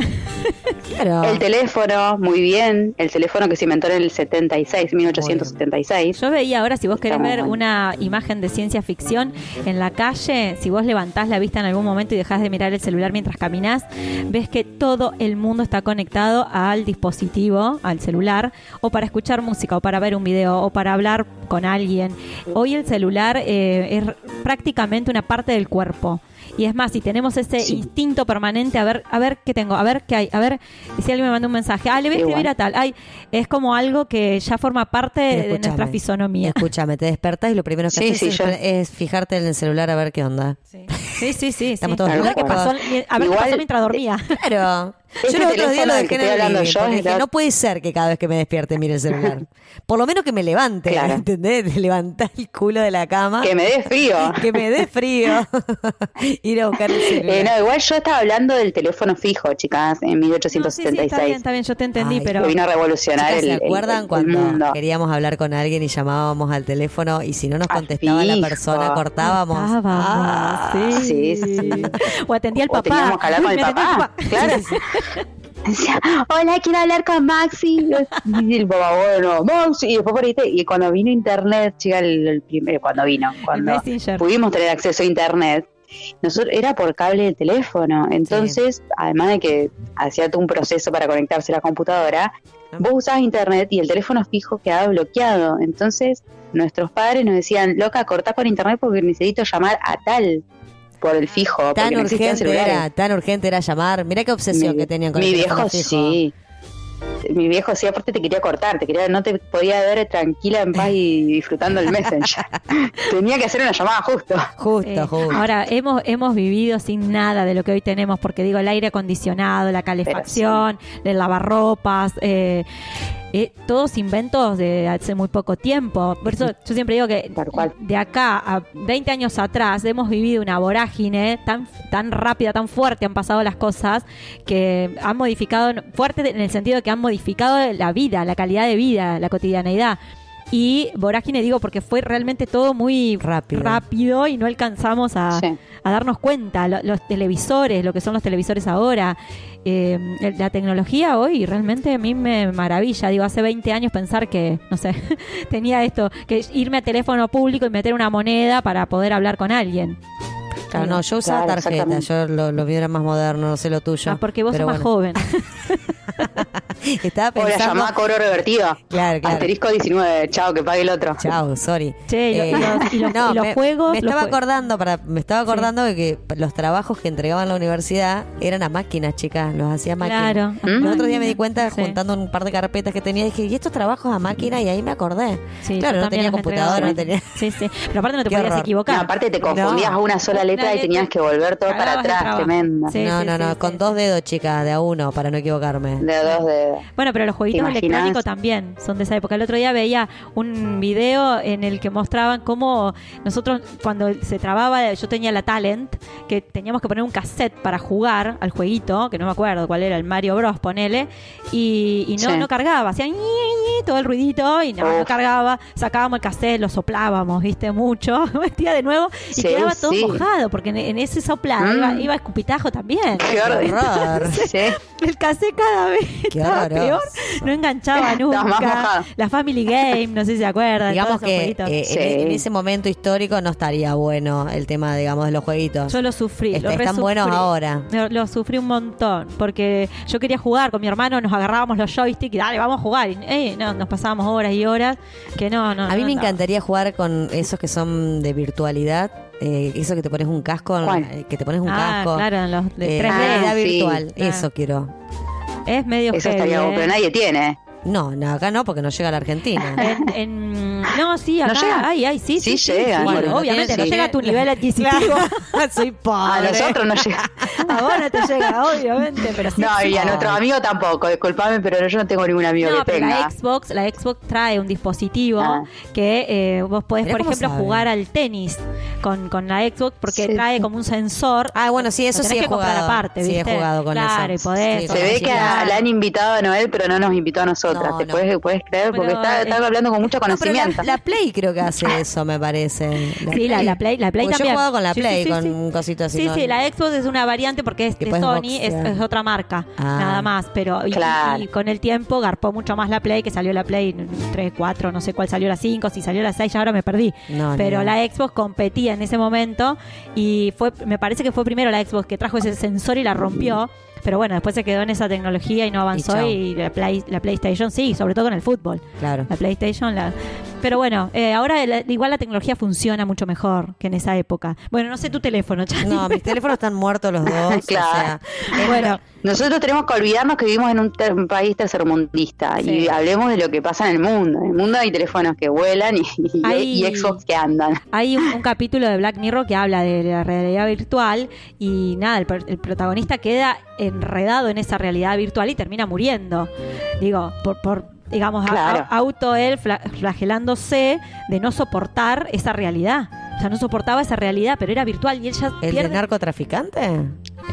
Claro. El teléfono, muy bien. El teléfono que se inventó en el 76, 1876. Yo veía ahora, si vos querés ver una imagen de ciencia ficción en la calle, si vos levantás la vista en algún momento y dejás de mirar el celular mientras caminás, ves que todo el mundo está conectado al dispositivo, al celular, o para escuchar música, o para ver un video, o para hablar con alguien. Hoy el celular eh, es prácticamente una parte del cuerpo. Y es más, si tenemos ese instinto permanente, a ver, a ver qué tengo, a ver qué hay, a ver si alguien me manda un mensaje, ah, le voy a escribir a tal, ay, es como algo que ya forma parte de nuestra fisonomía. Escúchame, te despertás y lo primero que Sí, haces sí, es, yo- es fijarte en el celular a ver qué onda. Sí, sí, sí. sí. Estamos sí. todos a ver qué pasó, a ver qué Igual- pasó mientras dormía. Claro. Yo Ese los otros días lo dejé que en el living, yo dije, no puede ser que cada vez que me despierte mire el celular. <laughs> Por lo menos que me levante, Claro. ¿entendés? De levantar el culo de la cama. Que me dé frío. <laughs> que me dé frío. <laughs> Ir a buscar el celular. Eh, no, igual yo estaba hablando del teléfono fijo, chicas, en No, sí, sí, está 1876. bien, está bien, yo te entendí, Ay, pero... que vino a revolucionar Chicas, el, ¿Se el- acuerdan el cuando mundo. queríamos hablar con alguien y llamábamos al teléfono y si no nos Ah, contestaba la persona, cortábamos? Ah, sí. sí, sí. <laughs> O atendía al O papá. teníamos que hablar con el papá. Claro. Decía, <laughs> hola, quiero hablar con Maxi. Y el papá, bueno, Maxi. Y después por ahí, te- y cuando vino internet, chica, el, el primer- cuando vino, cuando pudimos tener acceso a internet, nosotros era por cable de teléfono. Entonces, además de que hacía todo un proceso para conectarse a la computadora, vos usabas internet y el teléfono fijo quedaba bloqueado. Entonces, nuestros padres nos decían, loca, cortá con internet porque necesito llamar a tal por el fijo. Tan no urgente era, tan urgente era llamar. Mirá qué obsesión Mi- que tenían con mi el viejo fijo. sí mi viejo sí aparte te quería cortar te quería no te podía ver tranquila en paz y <laughs> disfrutando el messenger <laughs> tenía que hacer una llamada justo Justo, Eh, justo. ahora, hemos, hemos vivido sin nada de lo que hoy tenemos, porque digo, el aire acondicionado, la calefacción, el lavarropas, eh, eh, todos inventos de hace muy poco tiempo. Por eso yo siempre digo que de acá a 20 años atrás hemos vivido una vorágine tan, tan rápida, tan fuerte, han pasado las cosas, que han modificado, fuerte en el sentido de que han modificado la vida, la calidad de vida, la cotidianeidad. Y Vorágine digo porque fue realmente todo muy Rápido. rápido y no alcanzamos a, Sí. a darnos cuenta. Lo- los televisores, lo que son los televisores ahora, eh, la tecnología hoy realmente a mí me maravilla. Digo, hace 20 años pensar que, no sé, <laughs> tenía esto, que irme a teléfono público y meter una moneda para poder hablar con alguien. Claro, no, yo usaba Claro, tarjeta, yo lo, lo mío era más moderno, no sé lo tuyo. Ah, porque vos sos más bueno. joven. <laughs> <laughs> Estaba O la pensando... llamada cobro revertido. Claro, claro. Asterisco 19, chao, que pague el otro. Chao, sorry. Che, y, Eh, y los, y los- <laughs> no, y los me, juegos. Me estaba acordando, para, me estaba acordando de que los trabajos que entregaban en la universidad eran a máquinas, chicas, los hacía máquinas. Claro. El otro día me di cuenta Sí. juntando un par de carpetas que tenía, dije, ¿y estos trabajos a máquina? Y ahí me acordé. Sí, claro, no tenía computadora, no tenía... Sí, sí. Pero aparte no te Qué podías horror. equivocar. No, aparte te confundías No. una sola letra Y tenías que volver todo para atrás, tremendo. Sí, no, sí, no, no, sí. con dos dedos, chicas, de a uno, para no equivocarme. De dos dedos. Bueno, pero los jueguitos electrónicos también son de esa época. El otro día veía un video en el que mostraban cómo nosotros, cuando se trababa, yo tenía la Talent, que teníamos que poner un cassette para jugar al jueguito, que no me acuerdo cuál era, el Mario Bros, ponele, y, y no, Sí. no cargaba, hacía todo el ruidito y no, no cargaba, sacábamos el cassette, lo soplábamos, viste, mucho, <laughs> metía de nuevo y Sí, quedaba todo sí. mojado, porque en, en ese soplado Mm. iba, iba a escupitajo también. Qué horror. <laughs> Sí. El cassette cada vez Qué estaba horroroso. peor, no enganchaba nunca. La Family Game, no sé si se acuerdan. Digamos que eh, Sí. en, en ese momento histórico no estaría bueno el tema, digamos, de los jueguitos. Yo lo sufrí. Est- lo están buenos ahora. Lo, lo sufrí un montón. Porque yo quería jugar con mi hermano, nos agarrábamos los joysticks y dale, vamos a jugar. Y eh, no, nos pasábamos horas y horas. Que no, no. A mí no me encantaría jugar con esos que son de virtualidad. Eh, eso que te pones un casco, ¿Cuál? eh, que te pones un Ah, casco. claro, los de eh, 3D. realidad Ah, sí. virtual. Ah. Eso quiero. Es medio Eso heavy, estaría bueno, eh. pero nadie tiene. No, no, acá no, porque no llega a la Argentina. <laughs> En, en- no, sí, acá. ¿No llega? Ay, ay, sí, sí. Sí llega, Bueno, bueno, obviamente, no llega a tu nivel adquisitivo. <laughs> <laughs> Soy A pobre. nosotros no llega. <laughs> A vos no te llega, obviamente, pero sí. No, y a nuestro amigo tampoco, disculpame, pero yo no tengo ningún amigo No, que pero la. Xbox, la Xbox trae un dispositivo Ah. que eh, vos podés, por ejemplo, sabe. jugar al tenis con, con la Xbox porque Sí, trae como un sensor. Ah, bueno, sí, eso sí he que comprar jugado. aparte, sí, he jugado con Claro, eso. y podés Sí, con Se ve que a- la han invitado a Noel, pero no nos invitó a nosotras. No, ¿Te no. puedes, puedes creer? Porque está, eh, hablando con mucho No, la, Play creo que hace eso, me parece. Sí, la, la Play, la Play Porque también. Yo he jugado con la Sí, sí, Play, sí, con sí. un cosito así. Sí, ¿no? sí, la Xbox es una variante porque es Que de Sony, es, otra marca, Ah. nada más. Pero y- Claro. y, con el tiempo garpó mucho más la Play, que salió la Play 3, 4, no sé cuál salió la 5, si salió la 6, ya ahora me perdí. No, pero no. la Xbox competía en ese momento y fue, me parece que fue primero la Xbox que trajo ese sensor y la rompió. Pero bueno, después se quedó en esa tecnología y no avanzó y, la, Play- la PlayStation sí, sobre todo con el fútbol. Claro. La PlayStation, la... Pero bueno, eh, ahora la- igual la tecnología funciona mucho mejor que en esa época. Bueno, no sé tu teléfono, Chani. No, mis teléfonos están muertos los dos. <laughs> Claro. O sea, Bueno, Nosotros tenemos que olvidarnos que vivimos en un, ter- un país tercermundista Sí. y hablemos de lo que pasa en el mundo. En el mundo hay teléfonos que vuelan y, y- Hay- y Xbox que andan. hay un, un capítulo de Black Mirror que habla de la realidad virtual y nada, el, per- el protagonista queda enredado en esa realidad virtual y termina muriendo. Digo, por, por digamos, a- Claro. a- auto él fla- flagelándose de no soportar esa realidad. O sea, no soportaba esa realidad, pero era virtual y él ya ¿El pierde... de narcotraficante?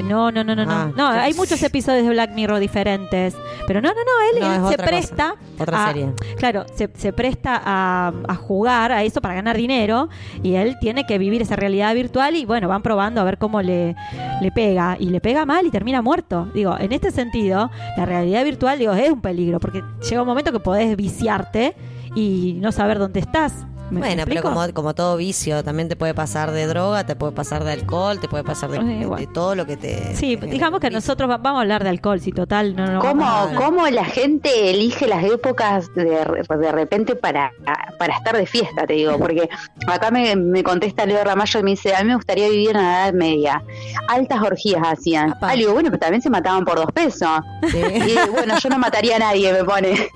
No, no, no, no, Ah. no. No, hay muchos episodios de Black Mirror diferentes. Pero no, no, no, él, No, él es se otra presta. cosa. Otra a- serie. Claro, se, se presta a, a jugar a eso para ganar dinero y él tiene que vivir esa realidad virtual y bueno, van probando a ver cómo le, le pega. Y le pega mal y termina muerto. Digo, en este sentido, la realidad virtual, digo, es un peligro porque llega un momento que podés viciarte y no saber dónde estás. ¿Me- me Bueno, pero como, como todo vicio, también te puede pasar de droga, te puede pasar de alcohol, te puede pasar de, todo lo que te... Sí, te- digamos que nosotros va- vamos a hablar de alcohol, si total no, no ¿Cómo, vamos a- cómo la gente elige las épocas de, de repente para, para estar de fiesta, te digo? Porque acá me, me contesta Leo Ramallo y me dice, a mí me gustaría vivir en la Edad Media. Altas orgías hacían. Apa. Ah, le digo, bueno, pero también se mataban por dos pesos. Sí. Y bueno, yo no mataría a nadie, me pone.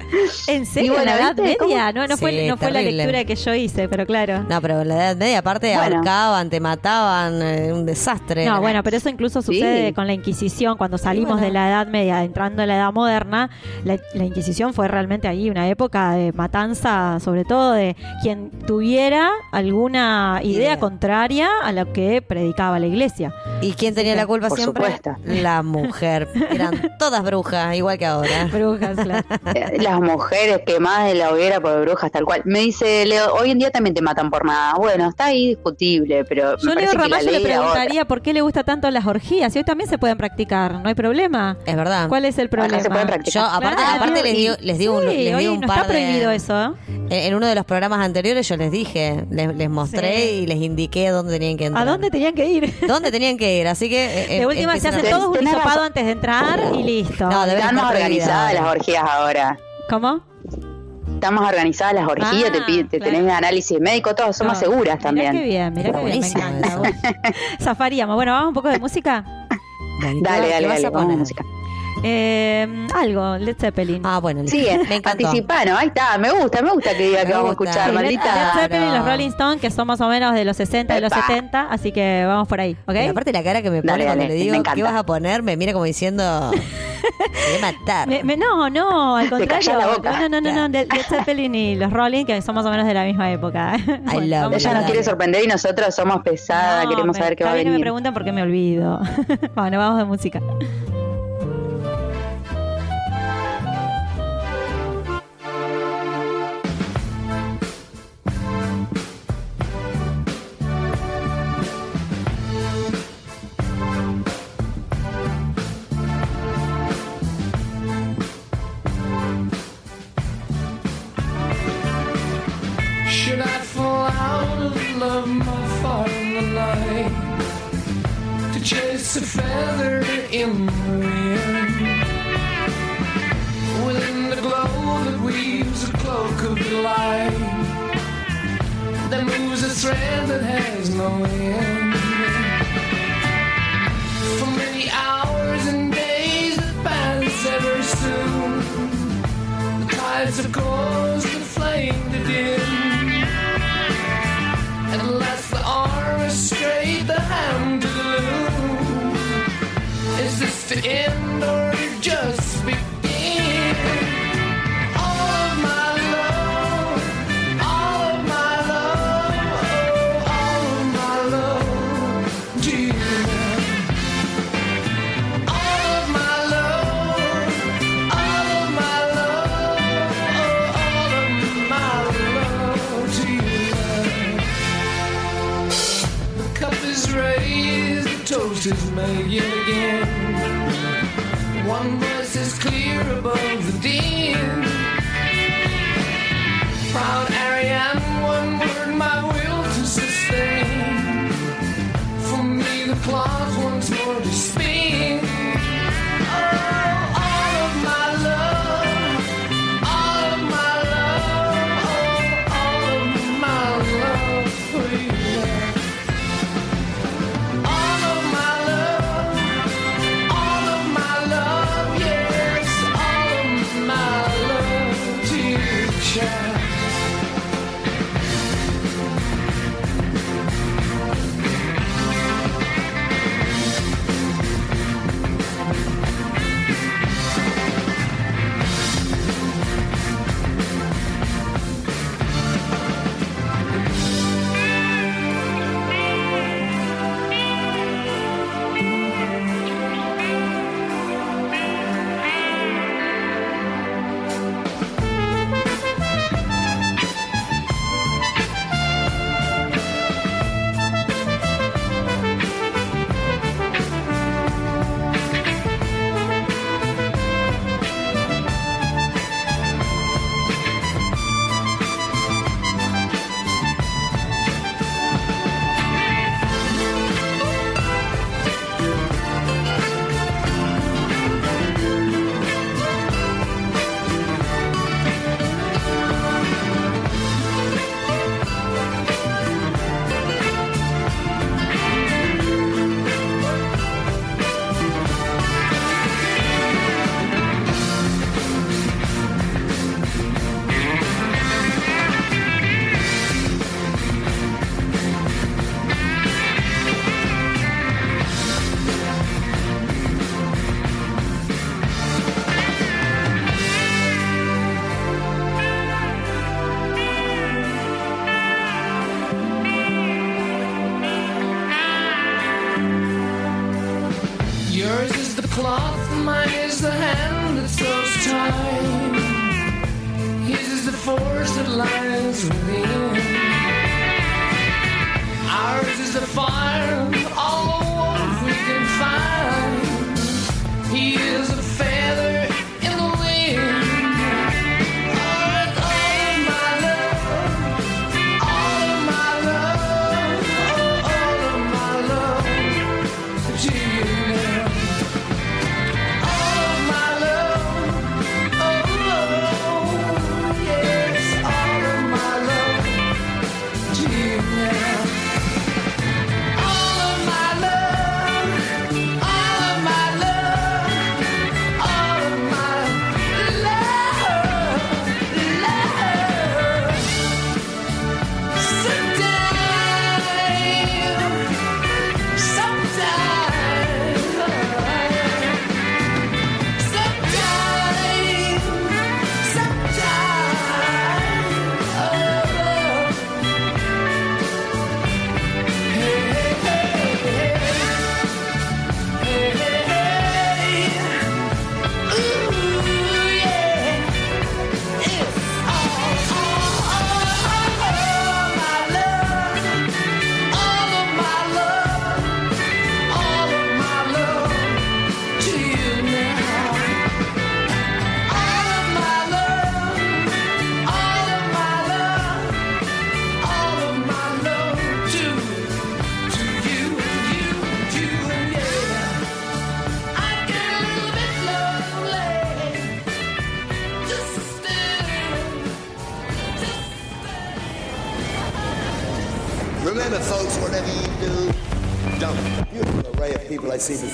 ¿En serio? Y bueno, ¿La edad ¿viste? media? No, no, fue, no fue la lectura que yo hice, pero claro. No, pero en la Edad Media, aparte, Bueno. ahorcaban, te mataban, eh, un desastre. No, era. bueno, pero eso incluso sucede Sí. con la Inquisición. Cuando salimos bueno. de la Edad Media, entrando en la Edad Moderna, la, la Inquisición fue realmente ahí una época de matanza, sobre todo de quien tuviera alguna idea, Idea. contraria a lo que predicaba la Iglesia. ¿Y quién tenía la culpa Por siempre? supuesto. La mujer. Eran todas brujas, igual que ahora. Brujas, claro. <laughs> Las mujeres quemadas de la hoguera por brujas, tal cual. Me dice Leo, hoy en día también te matan por nada. Bueno, está ahí discutible, pero Yo me a Leo Ramallo le otra. preguntaría por qué le gusta tanto las orgías. Y hoy también se pueden practicar, no hay problema. Es verdad. ¿Cuál es el problema? Acá se pueden Yo, aparte, Claro. aparte les digo, les digo un, Sí, les hoy digo un no par está prohibido de... eso. ¿eh? En en uno de los programas anteriores yo les dije, les, les mostré Sí. y les indiqué dónde tenían que ¿A entrar. dónde tenían que ir? ¿Dónde tenían que ir? Así que... eh, De eh, última se hacen a- todos un hisopado antes de entrar y listo. No, deben Están más estar organizadas las orgías ahora. ¿Cómo? Están más organizadas las orgías, Ah, te, pide- te claro. tenés análisis médico, todas son más No, seguras Mirá también. qué bien, mirá Está qué bien, me encanta. <laughs> Zafaríamos. Bueno, vamos un poco de música. Dale, ¿qué Dale, dale, vas dale, vamos a música. Eh, algo, Led Zeppelin. Ah, bueno, listo. Sigue, me encantó. anticipanos, ahí está, me gusta, me gusta que diga Me que vamos a escuchar, Sí, Led, maldita. Led Zeppelin y los. Rolling Stones, que son más o menos de los 60 y los Epa. 70, así que vamos por ahí, ¿ok? Y aparte la cara que me pone Dale, cuando dale, le digo qué vas a poner, me mira como diciendo me voy a matar. Me- me- no, no, al <laughs> contrario. callás la boca. No, no, no, no, Led Led Zeppelin y los Rolling, que son más o menos de la misma época. <laughs> Ella nos Dale. quiere sorprender y nosotros somos pesadas, No, queremos me- saber qué va a que me venir. preguntan porque me olvido. <laughs> bueno, vamos de música. Out of love, my far in the night to chase a feather in the wind? Within the glow that weaves a cloak of delight, that moves a thread that has no end. For many hours and days that pass ever soon. The tides of course Is this One voice is clear above the din.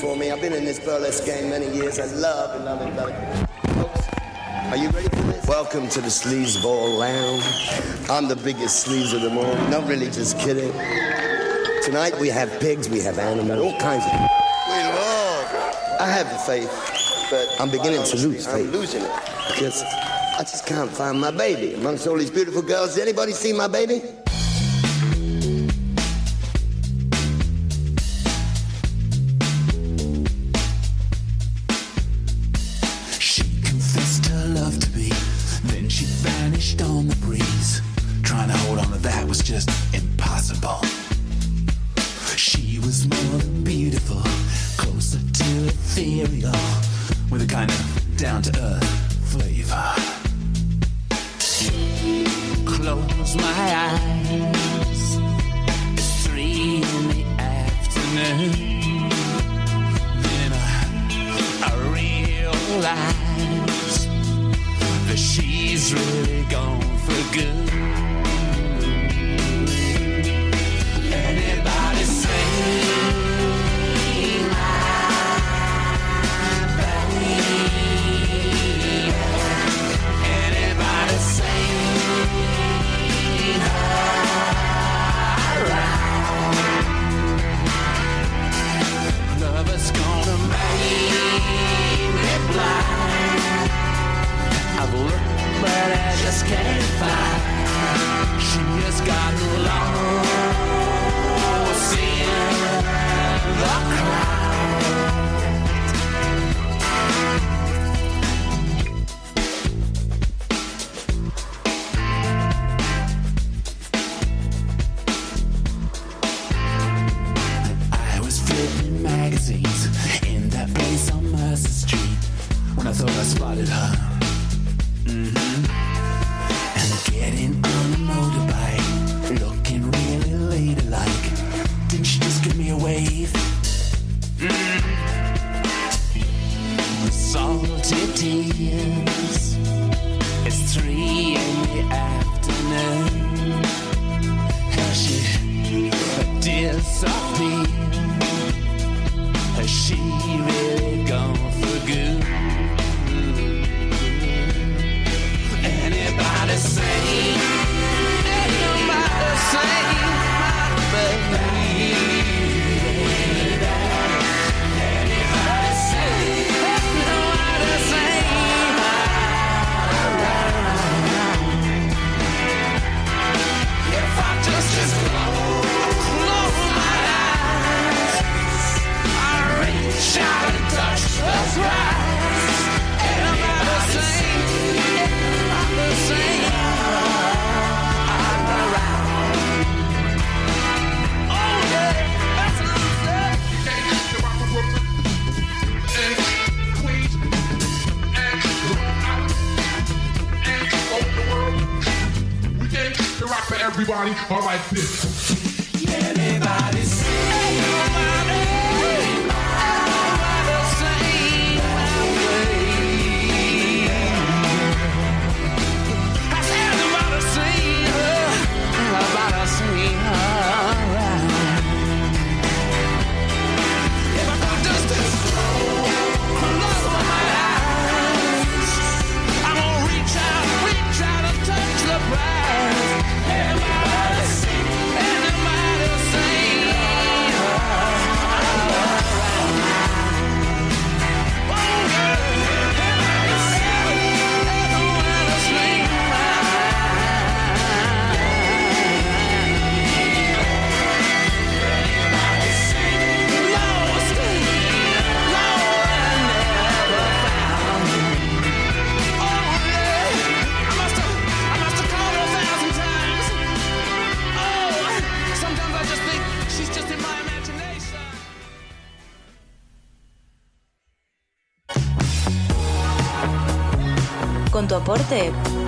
for me. I've been in this burlesque game many years. I love it, love it, love it. Folks, are you ready for this? Welcome to the Sleazeball Lounge. I'm the biggest sleaze of them all. Not really just kidding. Tonight we have pigs, we have animals, all kinds of. We love. I have the faith, but I'm beginning to lose faith. I'm losing it because I just can't find my baby amongst all these beautiful girls. Did anybody see my baby?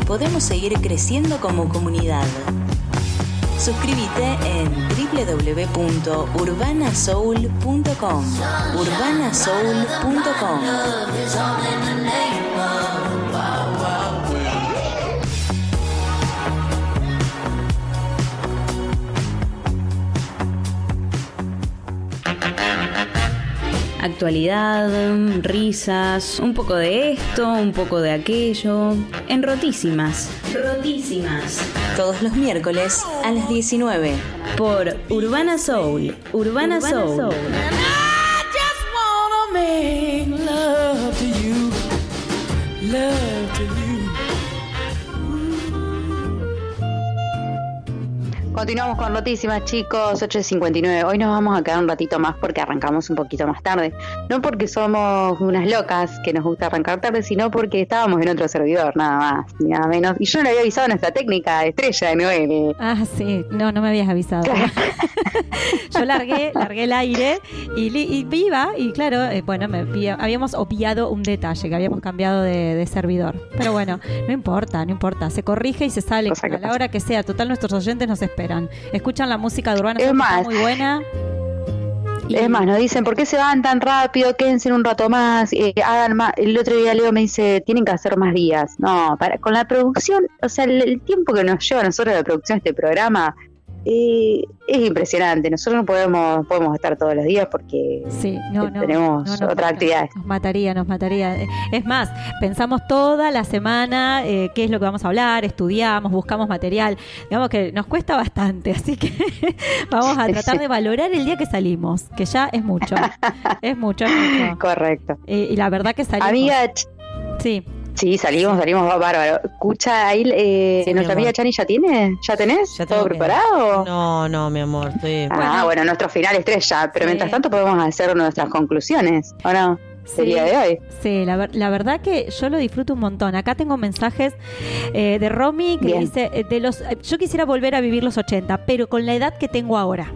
Podemos seguir creciendo como comunidad. Suscríbete en www.urbanasoul.com urbanasoul.com Actualidad, risas, un poco de esto, un poco de aquello. En Rotísimas. Rotísimas. Todos los miércoles a las 19. Por Urbana Soul. Urbana, Soul. Continuamos con Rotísimas, chicos, 8.59. Hoy nos vamos a quedar un ratito más porque arrancamos un poquito más tarde. No porque somos unas locas que nos gusta arrancar tarde, sino porque estábamos en otro servidor, nada más, ni nada menos. Y yo no le había avisado a nuestra técnica estrella de 9. Ah, sí, no, no me habías avisado. <laughs> Yo largué, largué el aire y, viva, y claro, eh, bueno, me habíamos obviado un detalle, que habíamos cambiado de, de servidor. Pero bueno, no importa, no importa, se corrige y se sale a la hora que sea. Total, nuestros oyentes nos esperan. Escuchan la música de Urbana Es más. muy buena. Es más, nos dicen, ¿por qué se van tan rápido? Quédense un rato más. eh, hagan más. El otro día Leo me dice, tienen que hacer más días. No, para, con la producción, o sea, el, el tiempo que nos lleva a nosotros la producción de este programa eh, es impresionante. Nosotros no podemos, podemos estar todos los días porque Sí, no, no, tenemos no, otras actividades. Nos mataría, nos mataría. Es más, pensamos toda la semana eh, qué es lo que vamos a hablar, estudiamos, buscamos material. Digamos que nos cuesta bastante, <laughs> así que vamos a tratar de valorar el día que salimos, que ya es mucho. <laughs> es mucho, es mucho. Correcto. Eh, y la verdad que salimos. Amiga, sí. Sí, salimos, salimos bárbaro. Escucha, ahí eh, Sí, nuestra amiga. Chani ya tiene, ¿ya tenés? Ya ¿Todo que- preparado? No, no, mi amor, estoy... Ah, bueno, nuestro final estrella, pero Sí. mientras tanto podemos hacer nuestras conclusiones, ¿o no? Sí, Del día de hoy. Sí, la, la verdad que yo lo disfruto un montón. Acá tengo mensajes eh, de Romy que Bien. dice, eh, de los, eh, yo quisiera volver a vivir los 80, pero con la edad que tengo ahora.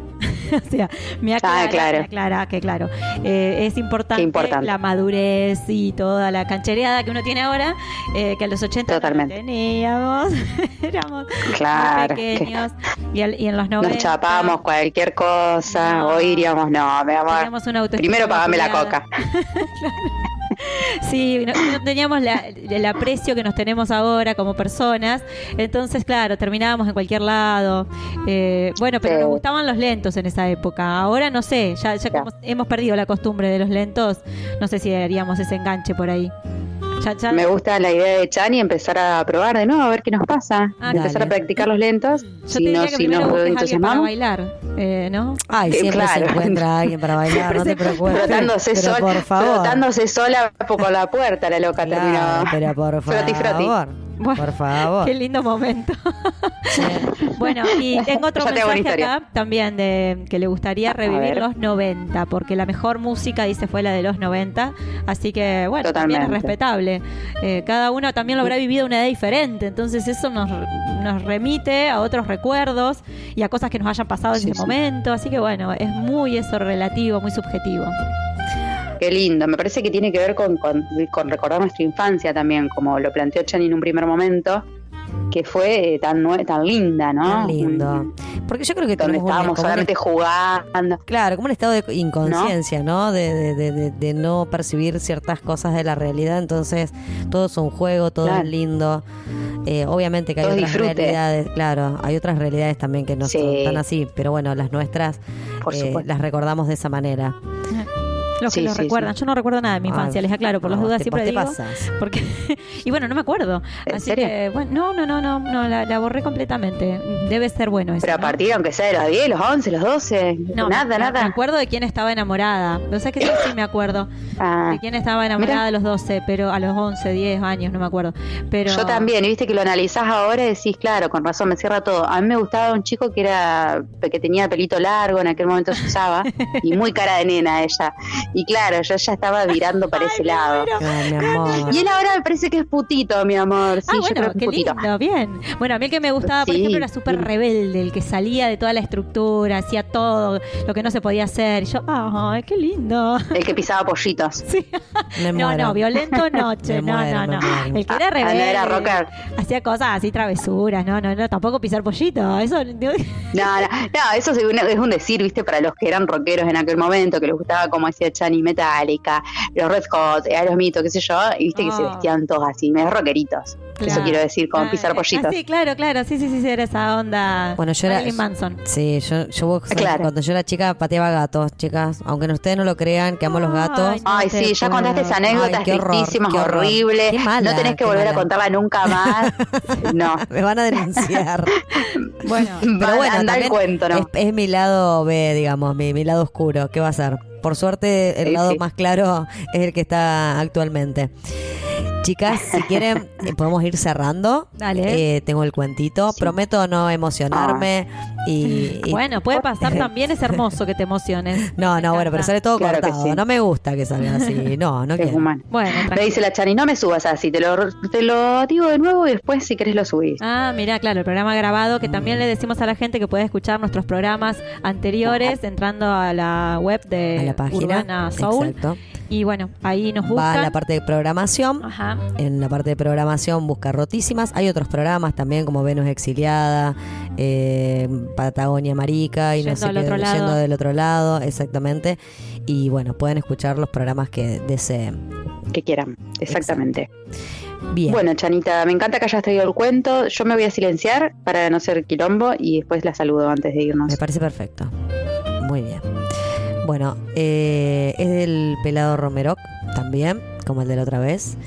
<laughs> o sea, me aclara, Ah, claro. me aclara que claro, eh, es importante, importante. la madurez y toda la canchereada que uno tiene ahora, eh, que a los 80 no Totalmente. teníamos, <laughs> éramos Claro, muy pequeños. <laughs> Y, al- y en los 90 Nos chapábamos cualquier cosa, hoy diríamos, no, mi amor. Una Primero pagame la coca. <laughs> Sí, no, no teníamos la- el aprecio que nos tenemos ahora como personas. Entonces, claro, terminábamos en cualquier lado. Eh, bueno, pero Sí. nos gustaban los lentos en esa época. Ahora no sé, ya, ya como hemos perdido la costumbre de los lentos, no sé si haríamos ese enganche por ahí. Me gusta la idea de Chani empezar a probar de nuevo, a ver qué nos pasa. Ah, empezar a practicar los lentos. yo Si no, si para entusiasmamos. bailar, eh, ¿no? Ay, Eh, siempre claro. se encuentra alguien para bailar, no te preocupes. Frotándose, pero sola, por favor. frotándose sola por la puerta, la loca Claro, terminó. pero por Froti, froti. Bueno, Por favor. Qué lindo momento. <laughs> bueno, y tengo otro una mensaje acá también de que le gustaría revivir los 90, porque la mejor música, dice, fue la de los 90. Así que, bueno, también es respetable. Eh, cada uno también lo habrá vivido una edad diferente, entonces eso nos, nos remite a otros recuerdos y a cosas que nos hayan pasado en Sí, ese sí. momento. Así que, bueno, es muy eso relativo, muy subjetivo. Qué lindo, me parece que tiene que ver con, con- con recordar nuestra infancia también, como lo planteó Chani en un primer momento, que fue eh, tan nue- tan linda, ¿no? Tan lindo. Porque yo creo que Donde estábamos solamente jugando. Claro, como un estado de inconsciencia, ¿no? De, de- de- de- de no percibir ciertas cosas de la realidad. Entonces, todo es un juego, todo Claro. es lindo. Eh, obviamente que hay Todo otras disfrute. realidades, claro, hay otras realidades también que no son Sí. tan así, pero bueno, las nuestras Por eh, las recordamos de esa manera. Los que Sí, lo sí, recuerdan. sí. Yo no recuerdo nada de mi Ah, infancia, les aclaro, por las no, dudas te- siempre te digo. pasas. Porque <laughs> y bueno, no me acuerdo. ¿En Así serio? que, bueno, no, no, no, no, no la, la borré completamente. Debe ser bueno eso. Pero a ¿no? partir, aunque sea de los 10, los 11, los 12, No, nada, me, nada. Me acuerdo de quién estaba enamorada. O sea que sí, sí me acuerdo. <laughs> Ah, De quién estaba enamorada Mira. a los 12, pero a los 11, 10 años, no me acuerdo. Pero Yo también, y viste que lo analizás ahora y decís, claro, con razón, me cierra todo. A mí me gustaba un chico que era que tenía pelito largo, en aquel momento se usaba, <laughs> y muy cara de nena ella. Y claro, yo ya estaba virando para ese lado. Ay, mi amor. Y él ahora me parece que es putito, mi amor. Sí, Ah, yo bueno, creo que qué es putito. lindo, bien. Bueno, a mí el que me gustaba, por Sí, ejemplo, era súper sí. rebelde, el que salía de toda la estructura, hacía todo lo que no se podía hacer. Y yo, ay, qué lindo. El que pisaba pollitos. <laughs> Me <laughs> No, muero. no, violento no, che, Me no, muero, no, no. El que era Ah, no rebelde. era rocker. Hacía cosas así, travesuras, no, no, no, tampoco pisar pollito. Eso. No, no, no, eso es un, es un decir, viste, para los que eran rockeros en aquel momento, que les gustaba, como decía Chani, Metallica, los Red Hot, Aerosmith, o qué sé yo, y viste que se Ah. vestían todos así, medio rockeritos. Eso quiero decir, con Ah, pisar ah, pollitos. sí, claro, claro, sí, sí, sí, sí, era esa onda. Bueno, yo era- Marilyn Manson. Sí, yo, yo vos- Claro. cuando yo era chica pateaba gatos, chicas. Aunque ustedes no lo crean, que amo los gatos. no Ay, sí, ya contaste esa anécdota, qué es horrible. Qué mala, no tenés que volver mala. a contarla nunca más. <laughs> No. Me van a denunciar. <laughs> Bueno, Pero bueno, anda el también cuento, ¿no? es, es mi lado B, digamos, mi, mi lado oscuro. ¿Qué va a ser? Por suerte, el Sí, lado sí. más claro es el que está actualmente. Chicas, si quieren, eh, podemos ir cerrando. Dale. Eh, tengo el cuentito. Prometo no emocionarme. Y, y- Bueno, puede pasar <laughs> también, es hermoso que te emociones. No, no, bueno, pero sale todo Claro cortado. sí. No me gusta que salga así. No, no Es quiero. humano. Bueno, Me tranquilo. dice la Chani, no me subas así, te lo, te lo digo de nuevo y después si querés lo subís. Ah, mira, claro, el programa grabado, que también le decimos a la gente que puede escuchar nuestros programas anteriores entrando a la web de A la página. Urbana Soul. Exacto. Y bueno, ahí nos Va buscan. a la parte de programación. Ajá. En la parte de programación busca Rotísimas. Hay otros programas también como Venus Exiliada, eh, Patagonia Marica y no Yendo sé al qué, otro lado. yendo del otro lado, exactamente. Y bueno, pueden escuchar los programas que deseen. Que quieran, exactamente. Bien. Bueno, Chanita, me encanta que hayas traído el cuento. Yo me voy a silenciar para no ser quilombo y después la saludo antes de irnos. Me parece perfecto. Muy bien. Bueno, eh, es del pelado Romeroc también, como el de la otra vez.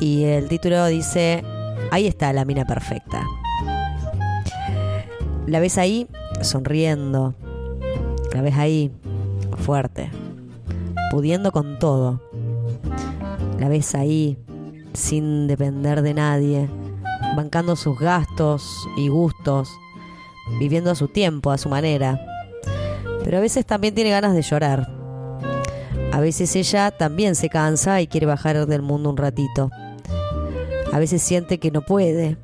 Y el título dice, ahí está la mina perfecta. La ves ahí sonriendo. La ves ahí fuerte. Pudiendo con todo. La ves ahí sin depender de nadie. Bancando sus gastos y gustos. Viviendo a su tiempo, a su manera. Pero a veces también tiene ganas de llorar. A veces ella también se cansa y quiere bajar del mundo un ratito. A veces siente que no puede.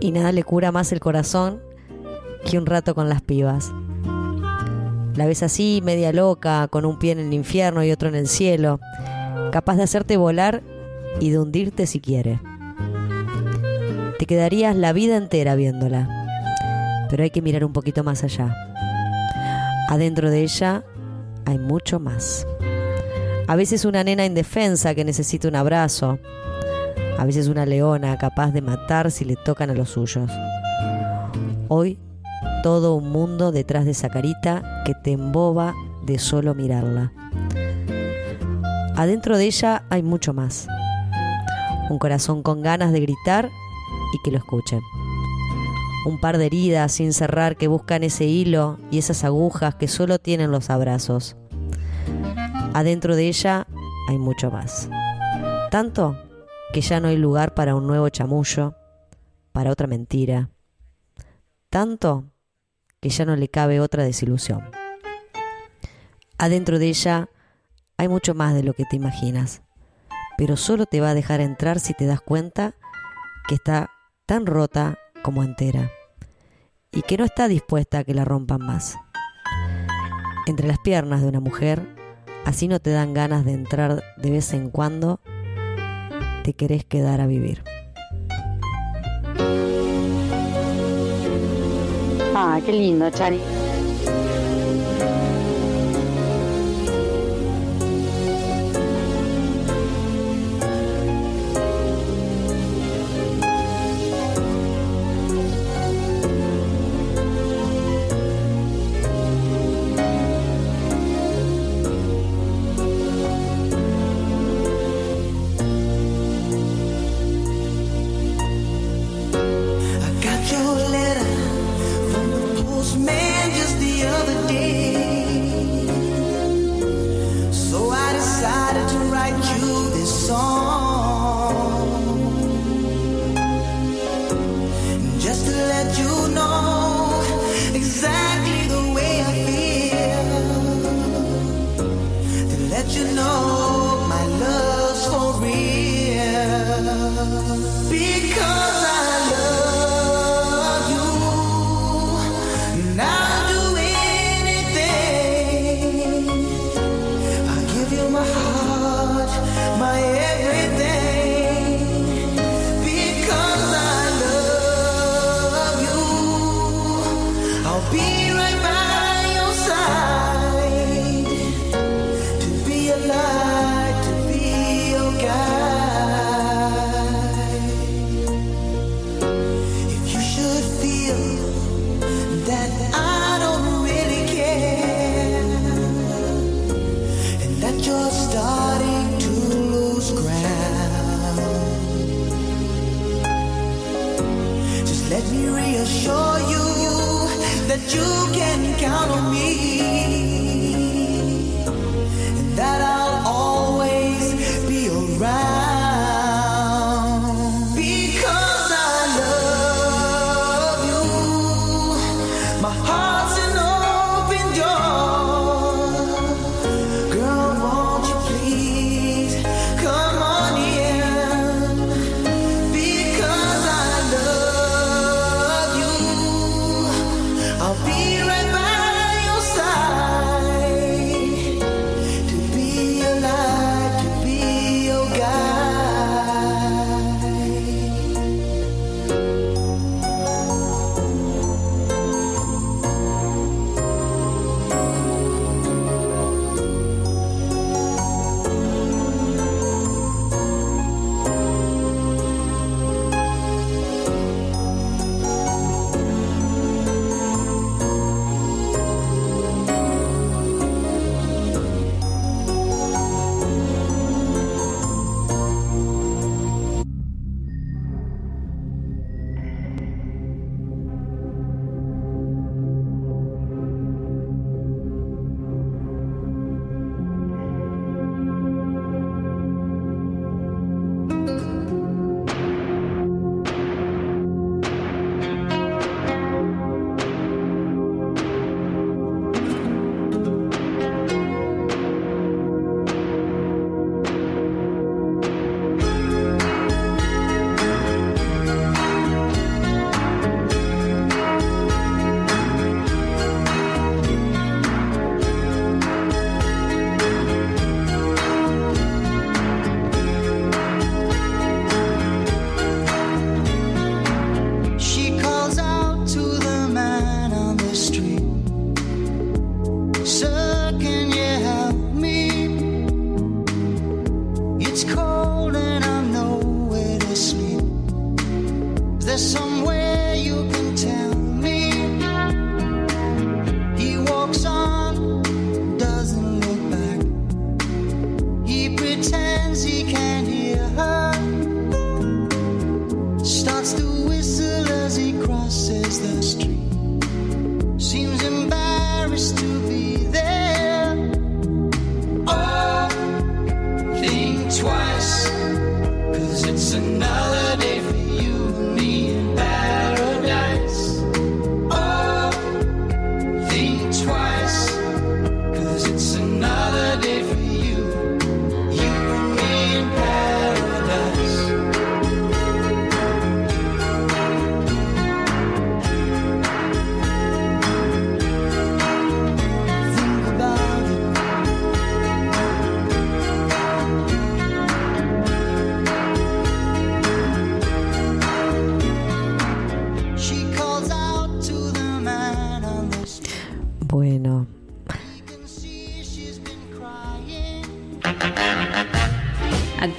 Y nada le cura más el corazón que un rato con las pibas. La ves así, media loca, con un pie en el infierno y otro en el cielo, capaz de hacerte volar y de hundirte si quiere. Te quedarías la vida entera viéndola, pero hay que mirar un poquito más allá. Adentro de ella hay mucho más. A veces una nena indefensa que necesita un abrazo. A veces una leona capaz de matar si le tocan a los suyos. Hoy todo un mundo detrás de esa carita que te emboba de solo mirarla. Adentro de ella hay mucho más. Un corazón con ganas de gritar y que lo escuchen. Un par de heridas sin cerrar que buscan ese hilo y esas agujas que solo tienen los abrazos. Adentro de ella hay mucho más. Tanto que ya no hay lugar para un nuevo chamullo, para otra mentira. Tanto que ya no le cabe otra desilusión. Adentro de ella hay mucho más de lo que te imaginas, pero solo te va a dejar entrar si te das cuenta que está tan rota como entera y que no está dispuesta a que la rompan más. Entre las piernas de una mujer, así no te dan ganas de entrar de vez en cuando, te querés quedar a vivir. Ah, qué lindo, Chani.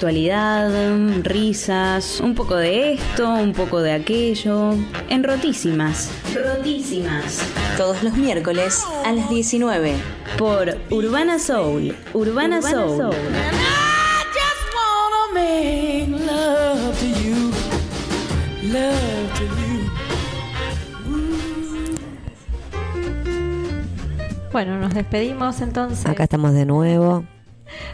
Actualidad, risas, un poco de esto, un poco de aquello. En Rotísimas. Rotísimas. Todos los miércoles a las 19. Por Urbana Soul. Urbana, Soul. wanna make love to you, love to you. Bueno, nos despedimos entonces. Acá estamos de nuevo.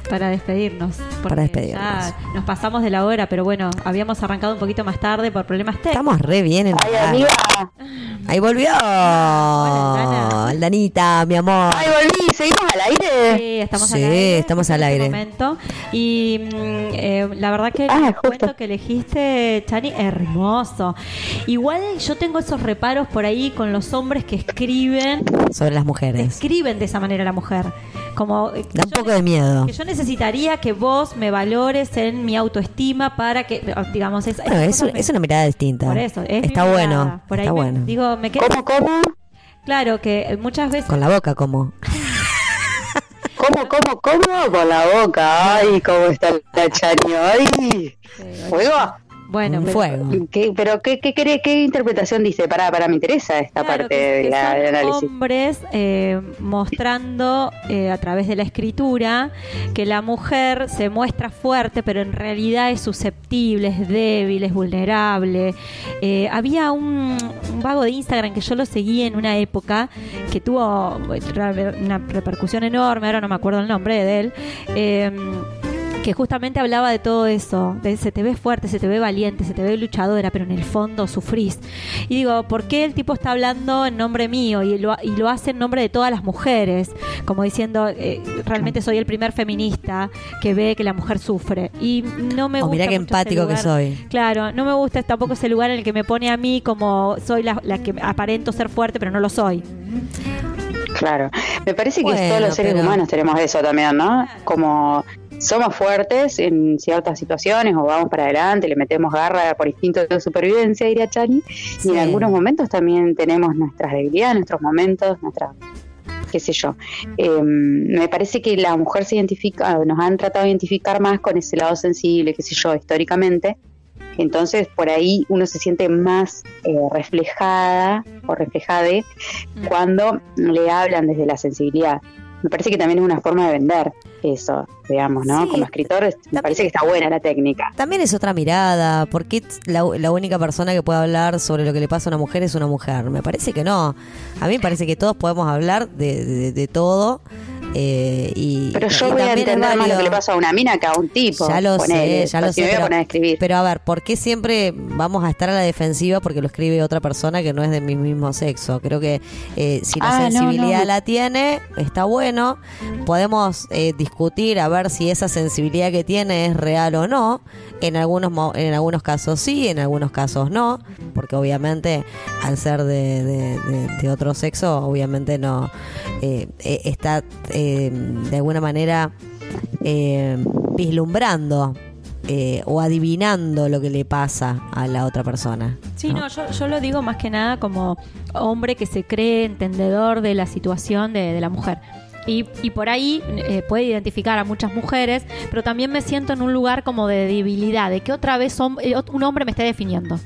Para despedirnos. Para despedirnos. ya nos pasamos de la hora, pero bueno, habíamos arrancado un poquito más tarde por problemas técnicos. Estamos re bien en Ay, la amiga. Ahí volvió. Aldanita, mi amor. Ay, volví. ¿Seguimos al aire? Sí, estamos Sí, al aire. estamos al este aire. momento. Y mm, eh, la verdad que Ah, el cuento que elegiste, Chani, hermoso. Igual yo tengo esos reparos por ahí con los hombres que escriben, Sobre las mujeres. escriben de esa manera a la mujer. Como eh, Da un poco de miedo. que yo necesitaría que vos me valores en mi autoestima para que, digamos, es, Bueno, es, me- es una mirada distinta. por eso, es Está bueno. Por ahí Está me- bueno. Digo, me queda... ¿Cómo, cómo? Claro, que muchas veces... Con la boca, como. <laughs> ¿Cómo, cómo, cómo? Con la boca. Ay, cómo está la Chani. Ay. ¿Fuego? Bueno, Un pero- fuego. ¿Qué, pero qué, qué, qué, qué interpretación dice? Para, para, me interesa esta Claro, parte que- de que la- son del análisis. hombres eh, mostrando eh, a través de la escritura que la mujer se muestra fuerte, pero en realidad es susceptible, es débil, es vulnerable. Eh, había un, un vago de Instagram que yo lo seguí en una época que tuvo eh, una repercusión enorme, ahora no me acuerdo el nombre de él. Que justamente hablaba de todo eso, de se te ve fuerte, se te ve valiente, se te ve luchadora, pero en el fondo sufrís. Y digo, ¿por qué el tipo está hablando en nombre mío y lo, y lo hace en nombre de todas las mujeres? Como diciendo, eh, realmente soy el primer feminista que ve que la mujer sufre. Y no me Oh, gusta. mirá qué empático que soy. Claro, no me gusta tampoco ese lugar en el que me pone a mí como soy la, la que aparento ser fuerte, pero no lo soy. Claro. Me parece que Bueno, todos los seres pero- humanos tenemos eso también, ¿no? Como somos fuertes en ciertas situaciones o vamos para adelante, le metemos garra por instinto de supervivencia, diría Chani, y en algunos momentos también tenemos nuestras debilidades, nuestros momentos, nuestras qué sé yo. Eh, me parece que la mujer se identifica, nos han tratado de identificar más con ese lado sensible, qué sé yo, históricamente. Entonces, por ahí uno se siente más eh, reflejada o reflejada cuando le hablan desde la sensibilidad. Me parece que también es una forma de vender eso, digamos, ¿no? Sí, Como escritor, es- me parece que está buena la técnica. También es otra mirada. ¿Por qué la, la única persona que puede hablar sobre lo que le pasa a una mujer es una mujer? Me parece que no. A mí me parece que todos podemos hablar de, de- de todo. Eh, y, Pero yo y voy a entender más lo que le pasa a una mina que a un tipo. Ya lo ponele. sé, ya lo Si sé. me voy a pero, poner a escribir. pero a ver, ¿por qué siempre vamos a estar a la defensiva porque lo escribe otra persona que no es de mi mismo sexo? Creo que eh, si la Ah, sensibilidad no. la tiene, está bueno. Podemos eh, discutir a ver si esa sensibilidad que tiene es real o no. En algunos, en algunos casos sí, en algunos casos no. Porque obviamente al ser de, de- de- de otro sexo, obviamente no eh, eh, está eh, de alguna manera eh, vislumbrando eh, o adivinando lo que le pasa a la otra persona. Sí, no, yo, yo lo digo más que nada como hombre que se cree entendedor de la situación de, de la mujer. Y, y por ahí eh, puede identificar a muchas mujeres, pero también me siento en un lugar como de debilidad, de que otra vez eh, un hombre me esté definiendo.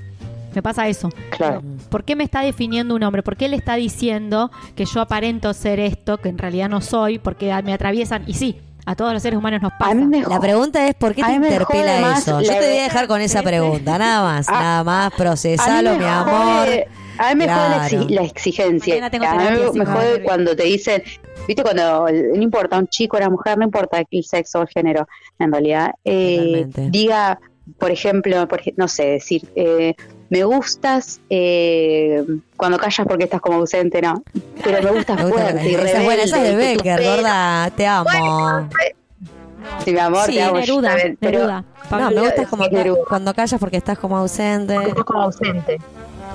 Me pasa eso. Claro. ¿Por qué me está definiendo un hombre? ¿Por qué él está diciendo que yo aparento ser esto, que en realidad no soy? Porque me atraviesan, y sí, a todos los seres humanos nos pasa. La pregunta es ¿por qué a te interpela eso? Yo te voy a dejar con esa pregunta, nada <laughs> más, Ah, nada más, A mí procesalo, mi amor. A mí me jode la, Claro. exi- la exigencia. Tengo a mí me jode cuando te dicen, viste, cuando no importa un chico o una mujer, no importa el sexo o el género, en realidad, eh, diga, por ejemplo, por, no sé, decir, eh, me gustas eh, cuando callas porque estás como ausente, no, pero me gustas <laughs> Me gusta- fuerte y esa es buena, esa es de Becker, gorda, te amo. Sí, mi amor, Sí, te amo, yo Neruda, también, pero- Neruda. No, me gusta como cuando callas porque estás como ausente. Estás como ausente.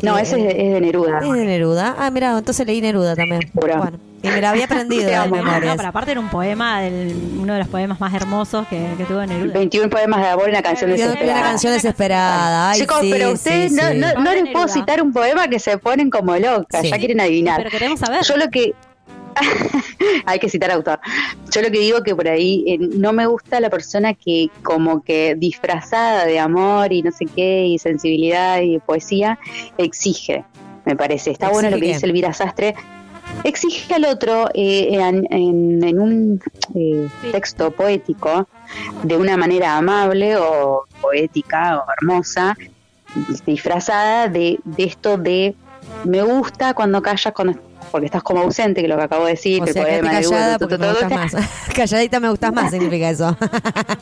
No, Sí, ese es de, es de Neruda. Es de Neruda. Ah, mira, entonces leí Neruda también. Bueno, y me la había aprendido <laughs> de amo. No, pero aparte era un poema, del, uno de los poemas más hermosos que, que tuvo Neruda. 21 poemas de amor y una canción Una desesperada. canción desesperada. Ay, Chicos, sí, pero sí, ustedes no, sí. no, no les puedo citar un poema que se ponen como locas, Sí. ya quieren adivinar. Pero queremos saber. Yo lo que <laughs> Hay que citar autor. Yo lo que digo que por ahí eh, no me gusta la persona que como que disfrazada de amor y no sé qué, y sensibilidad y poesía, exige, me parece. Está bueno lo que dice Elvira Sastre. Exige al otro eh, en, en- en un eh, texto poético de una manera amable o poética o hermosa, disfrazada de, de esto de me gusta cuando callas cuando porque estás como ausente, que es lo que acabo de decir, O que el sea, poema de callada me gustas más. <laughs> Calladita me gustas más significa eso. <laughs>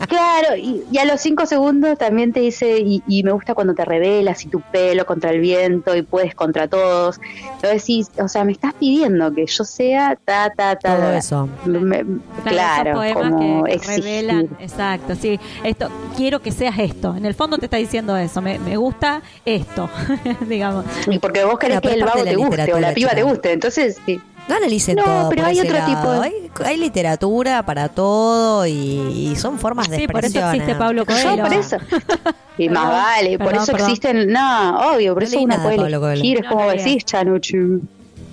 Claro, y, y a los cinco segundos también te dice, y, y me gusta cuando te revelas y tu pelo contra el viento y puedes contra todos. Lo decís, o sea, me estás pidiendo que yo sea ta, ta, ta. Todo eso. Me- claro, esos como que, exigir. revelan, exacto, sí, esto, quiero que seas esto, en el fondo te está diciendo eso, me, me gusta esto, <laughs> digamos. Y porque vos querés pero que el vago te guste o la piba te guste, entonces sí. No analicen No, todo. pero por hay ese otro lado. tipo Hay, hay literatura para todo y, y son formas de Sí, por eso expresión. existe ¿eh? Pablo Yo Coelho. por eso. <laughs> Y más Perdón, vale, por perdón, eso perdón. existen, no, obvio, por No eso uno puede elegir, es No, como no decís, Chanuchu.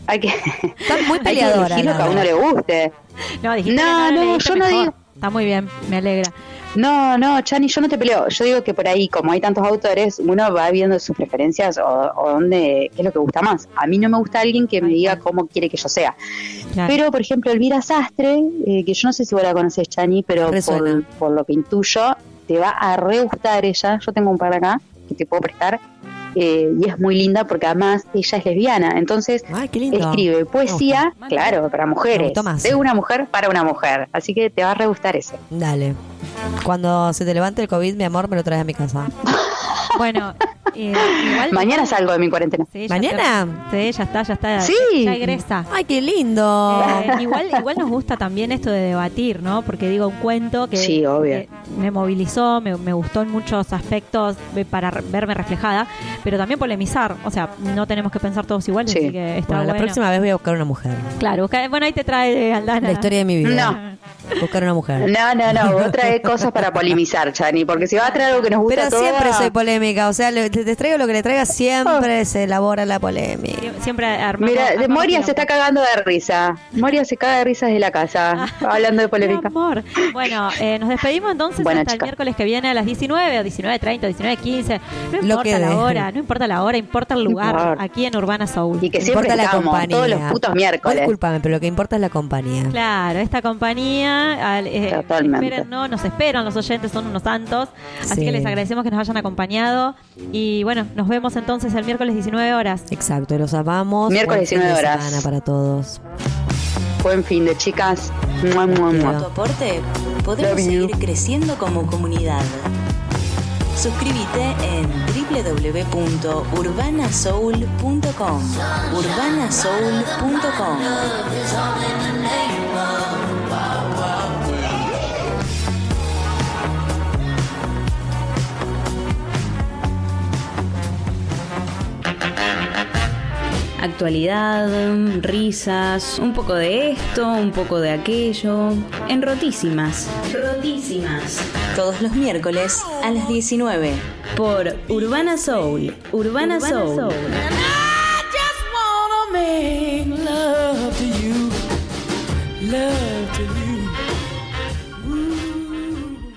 Hay que, Estás muy <laughs> hay que peleadora. elegir lo que a uno le guste. No, dijiste No, que no, no, yo no mejor. digo- Está muy bien, me alegra. No, no, Chani, yo no te peleo. Yo digo que por ahí, como hay tantos autores, uno va viendo sus preferencias o, o dónde, qué es lo que gusta más. A mí no me gusta alguien que me diga cómo quiere que yo sea. Claro. Pero, por ejemplo, Elvira Sastre, eh, que yo no sé si vos la conoces, Chani, pero por lo que intuyo, te va a re gustar ella. Yo tengo un par acá que te puedo prestar. Eh, y es muy linda porque además ella es lesbiana. Entonces, Ay, escribe poesía, claro, para mujeres. De una mujer para una mujer. Así que te va a re gustar ese. Dale. Cuando se te levante el COVID, mi amor, me lo traes a mi casa. <laughs> Bueno, eh, igual... <laughs> Mañana salgo de mi cuarentena. Sí, ya ¿Mañana? está. Sí, ya está, ya está. Sí. Ya egresa. Ay, qué lindo. Eh, igual, igual nos gusta también esto de debatir, ¿no? Porque digo, un cuento que, Sí, obvio. que me movilizó, me, me gustó en muchos aspectos eh, para re- verme reflejada, pero también polemizar. O sea, no tenemos que pensar todos iguales, Sí. así que está Bueno, la bueno. próxima vez voy a buscar una mujer. Claro, busca- bueno, ahí te trae eh, Aldana. La historia de mi vida. No. Buscar una mujer. No, no, no, vos traes cosas para polemizar, Chani, porque si vas a traer algo que nos gusta Pero a todas- siempre soy polémica, o sea, le- te, traigo lo que le traiga, siempre se elabora la polémica. Sie- Siempre armamos. Mira, armamos Moria se está cagando de risa. Moria se caga de risa desde la casa, hablando de <laughs> Mi polémica. amor. Bueno, eh, nos despedimos entonces Bueno, hasta chica. el miércoles que viene a las 19 o 19.30 o 19.15. No Lo importa que la hora, no importa la hora, importa el lugar importa. aquí en Urbana Soul. Y que siempre importa la estamos, compañía. todos los putos miércoles. disculpame, pero lo que importa es la compañía. Claro, esta compañía, al- eh, Totalmente. esperen, no, nos esperan los oyentes, son unos santos. Así Sí. que les agradecemos que nos hayan acompañado. Y bueno, nos vemos entonces el miércoles 19 horas. Exacto, los amamos. Miércoles Buen fin de 19 horas. semana para todos. Buen fin de chicas. Mua, mua, Con mua. tu aporte podemos Love you. seguir creciendo como comunidad. Suscríbete en www.urbanasoul.com. urbanasoul.com. Actualidad, risas, un poco de esto, un poco de aquello. En rotísimas. Rotísimas. Todos los miércoles a las 19. Por Urbana Soul. Urbana, Soul. just wanna make love to you, love to you.